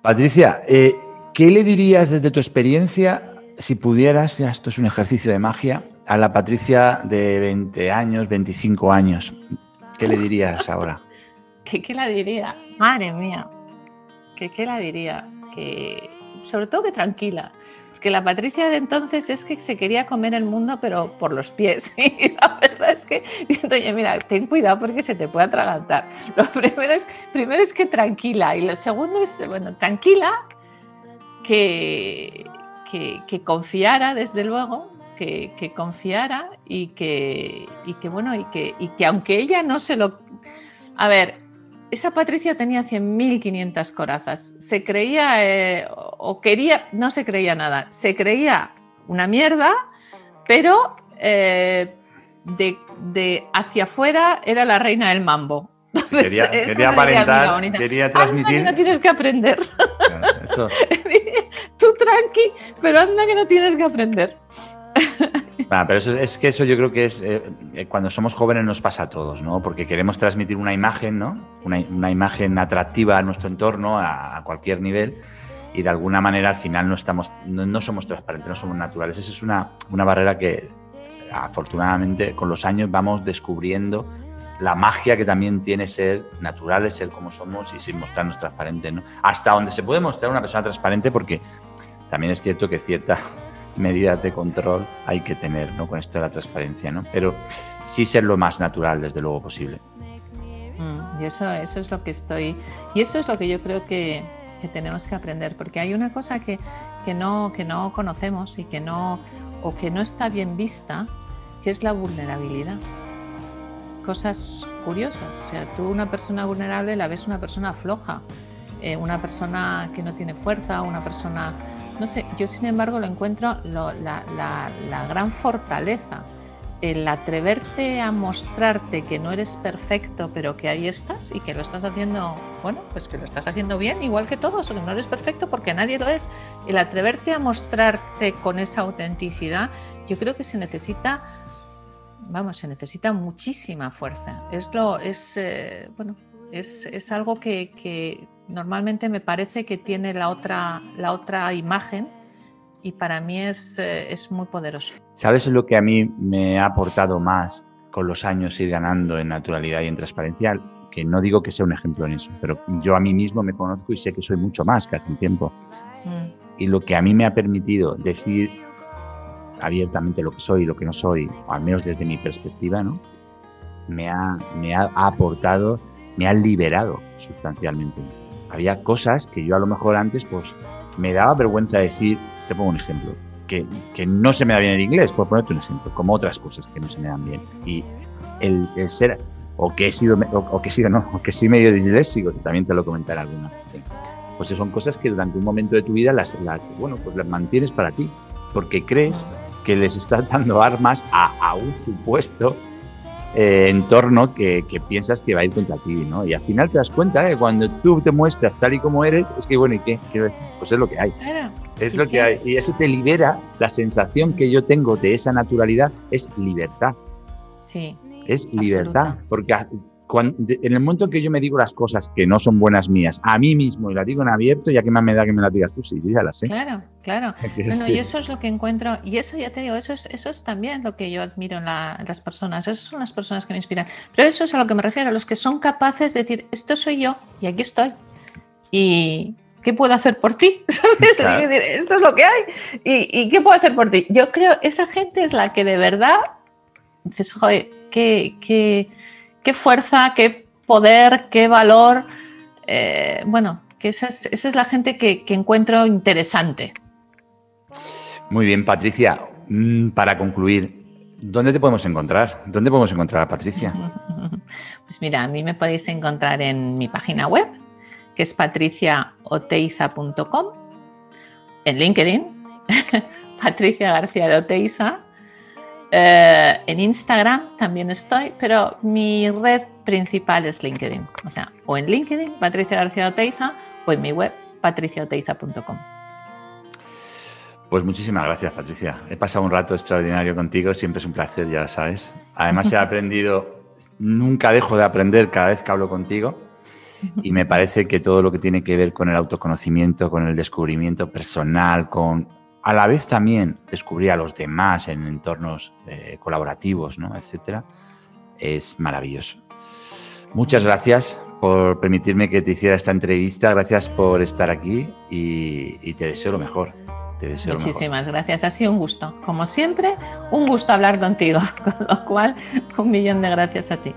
Patricia, eh, ¿qué le dirías desde tu experiencia si pudieras, ya esto es un ejercicio de magia, a la Patricia de 20 años, 25 años? ¿Qué le dirías ahora? ¿Qué, qué la diría? Madre mía, ¿qué, qué la diría? que, sobre todo que tranquila. Porque la Patricia de entonces es que se quería comer el mundo, pero por los pies. Y la verdad es que, oye, mira, ten cuidado porque se te puede atragantar. Lo primero es, primero es que tranquila. Y lo segundo es, bueno, tranquila, que, que, confiara, desde luego, que, que, confiara y que, y que, bueno, y que, y que aunque ella no se lo... A ver, esa Patricia tenía 100.500 corazas. Se creía eh, o quería, no se creía nada, se creía una mierda, pero eh, de, hacia afuera era la reina del mambo. quería, aparentar, quería transmitir. Anda que no tienes que aprender. Tú tranqui, pero anda que no tienes que aprender. Ah, pero eso, es que eso yo creo que es eh, eh, cuando somos jóvenes nos pasa a todos, ¿no? Porque queremos transmitir una imagen, ¿no? Una, imagen atractiva a nuestro entorno, a, cualquier nivel, y de alguna manera al final no estamos, no, somos transparentes, no somos naturales. Esa es una, una barrera que afortunadamente con los años vamos descubriendo la magia que también tiene ser naturales, ser como somos y sin mostrarnos transparentes, ¿no? Hasta donde se puede mostrar una persona transparente, porque también es cierto que cierta medidas de control hay que tener ¿no? con esto de la transparencia, ¿no? pero sí ser lo más natural, desde luego, posible. Mm, y eso, eso es lo que estoy, y eso es lo que yo creo que, que tenemos que aprender, porque hay una cosa que, que, no, que no conocemos y que no, o que no está bien vista, que es la vulnerabilidad. Cosas curiosas, o sea, tú una persona vulnerable la ves una persona floja, eh, una persona que no tiene fuerza, una persona no sé, yo sin embargo lo encuentro la, gran fortaleza, el atreverte a mostrarte que no eres perfecto, pero que ahí estás y que lo estás haciendo, bueno, pues que lo estás haciendo bien, igual que todos, que no eres perfecto porque nadie lo es. El atreverte a mostrarte con esa autenticidad, yo creo que se necesita, vamos, se necesita muchísima fuerza. Es lo, es, eh, bueno, es, algo que, normalmente me parece que tiene la otra, la otra imagen y para mí es, eh, es muy poderoso. ¿Sabes lo que a mí me ha aportado más con los años ir ganando en naturalidad y en transparencia? Que no digo que sea un ejemplo en eso, pero yo a mí mismo me conozco y sé que soy mucho más que hace un tiempo. Mm. Y lo que a mí me ha permitido decir abiertamente lo que soy y lo que no soy, al menos desde mi perspectiva, ¿no? me, ha, me ha aportado me han liberado sustancialmente. Había cosas que yo a lo mejor antes pues me daba vergüenza decir, te pongo un ejemplo, que, que, no se me da bien el inglés, por ponerte un ejemplo, como otras cosas que no se me dan bien. Y el, ser, o que he sido, o, que he sido, no, o que sí medio disléxico, que también te lo comentaré alguna vez. Pues son cosas que durante un momento de tu vida las, las, bueno, pues las mantienes para ti, porque crees que les estás dando armas a, a un supuesto eh, entorno que, que, piensas que va a ir contra ti, ¿no? Y al final te das cuenta que cuando tú te muestras tal y como eres, es que, bueno, ¿y qué? Quiero decir, pues es lo que hay. Es lo que hay. Y eso te libera, la sensación que yo tengo de esa naturalidad es libertad. Sí. Es libertad. Porque en el momento que yo me digo las cosas que no son buenas mías a mí mismo y las digo en abierto, ya que más me da que me las digas tú, sí, ya las sé. Claro, claro. Bueno, y eso es lo que encuentro, y eso ya te digo, eso es, eso es también lo que yo admiro en, las personas, esas son las personas que me inspiran. Pero eso es a lo que me refiero, a los que son capaces de decir, esto soy yo y aquí estoy. Y, ¿qué puedo hacer por ti? esto es lo que hay. ¿Y, qué puedo hacer por ti? Yo creo, esa gente es la que de verdad dices, joder, qué, qué, qué fuerza, qué poder, qué valor. Eh, bueno, que esa es, la gente que, encuentro interesante. Muy bien, Patricia. Mm, para concluir, ¿dónde te podemos encontrar? ¿Dónde podemos encontrar a Patricia? Pues mira, a mí me podéis encontrar en mi página web, que es patriciaoteiza.com, en LinkedIn, Patricia García de Oteiza, eh, en Instagram también estoy, pero mi red principal es LinkedIn. O sea, o en LinkedIn, Patricia García Oteiza, o en mi web, patriciaoteiza.com. Pues muchísimas gracias, Patricia. He pasado un rato extraordinario contigo, siempre es un placer, ya lo sabes. Además, he aprendido, nunca dejo de aprender cada vez que hablo contigo. Y me parece que todo lo que tiene que ver con el autoconocimiento, con el descubrimiento personal, con a la vez también descubrir a los demás en entornos eh, colaborativos, ¿no? etcétera, es maravilloso. Muchas gracias por permitirme que te hiciera esta entrevista, gracias por estar aquí y, te deseo lo mejor. Muchísimas gracias, ha sido un gusto. Como siempre, un gusto hablar contigo, con lo cual un millón de gracias a ti.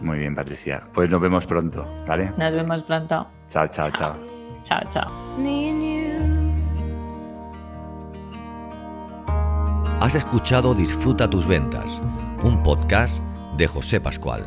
Muy bien, Patricia. Pues nos vemos pronto, ¿vale? Nos vemos pronto. Chao, chao, chao. Chao, chao. Has escuchado Disfruta tus ventas, un podcast de José Pascual.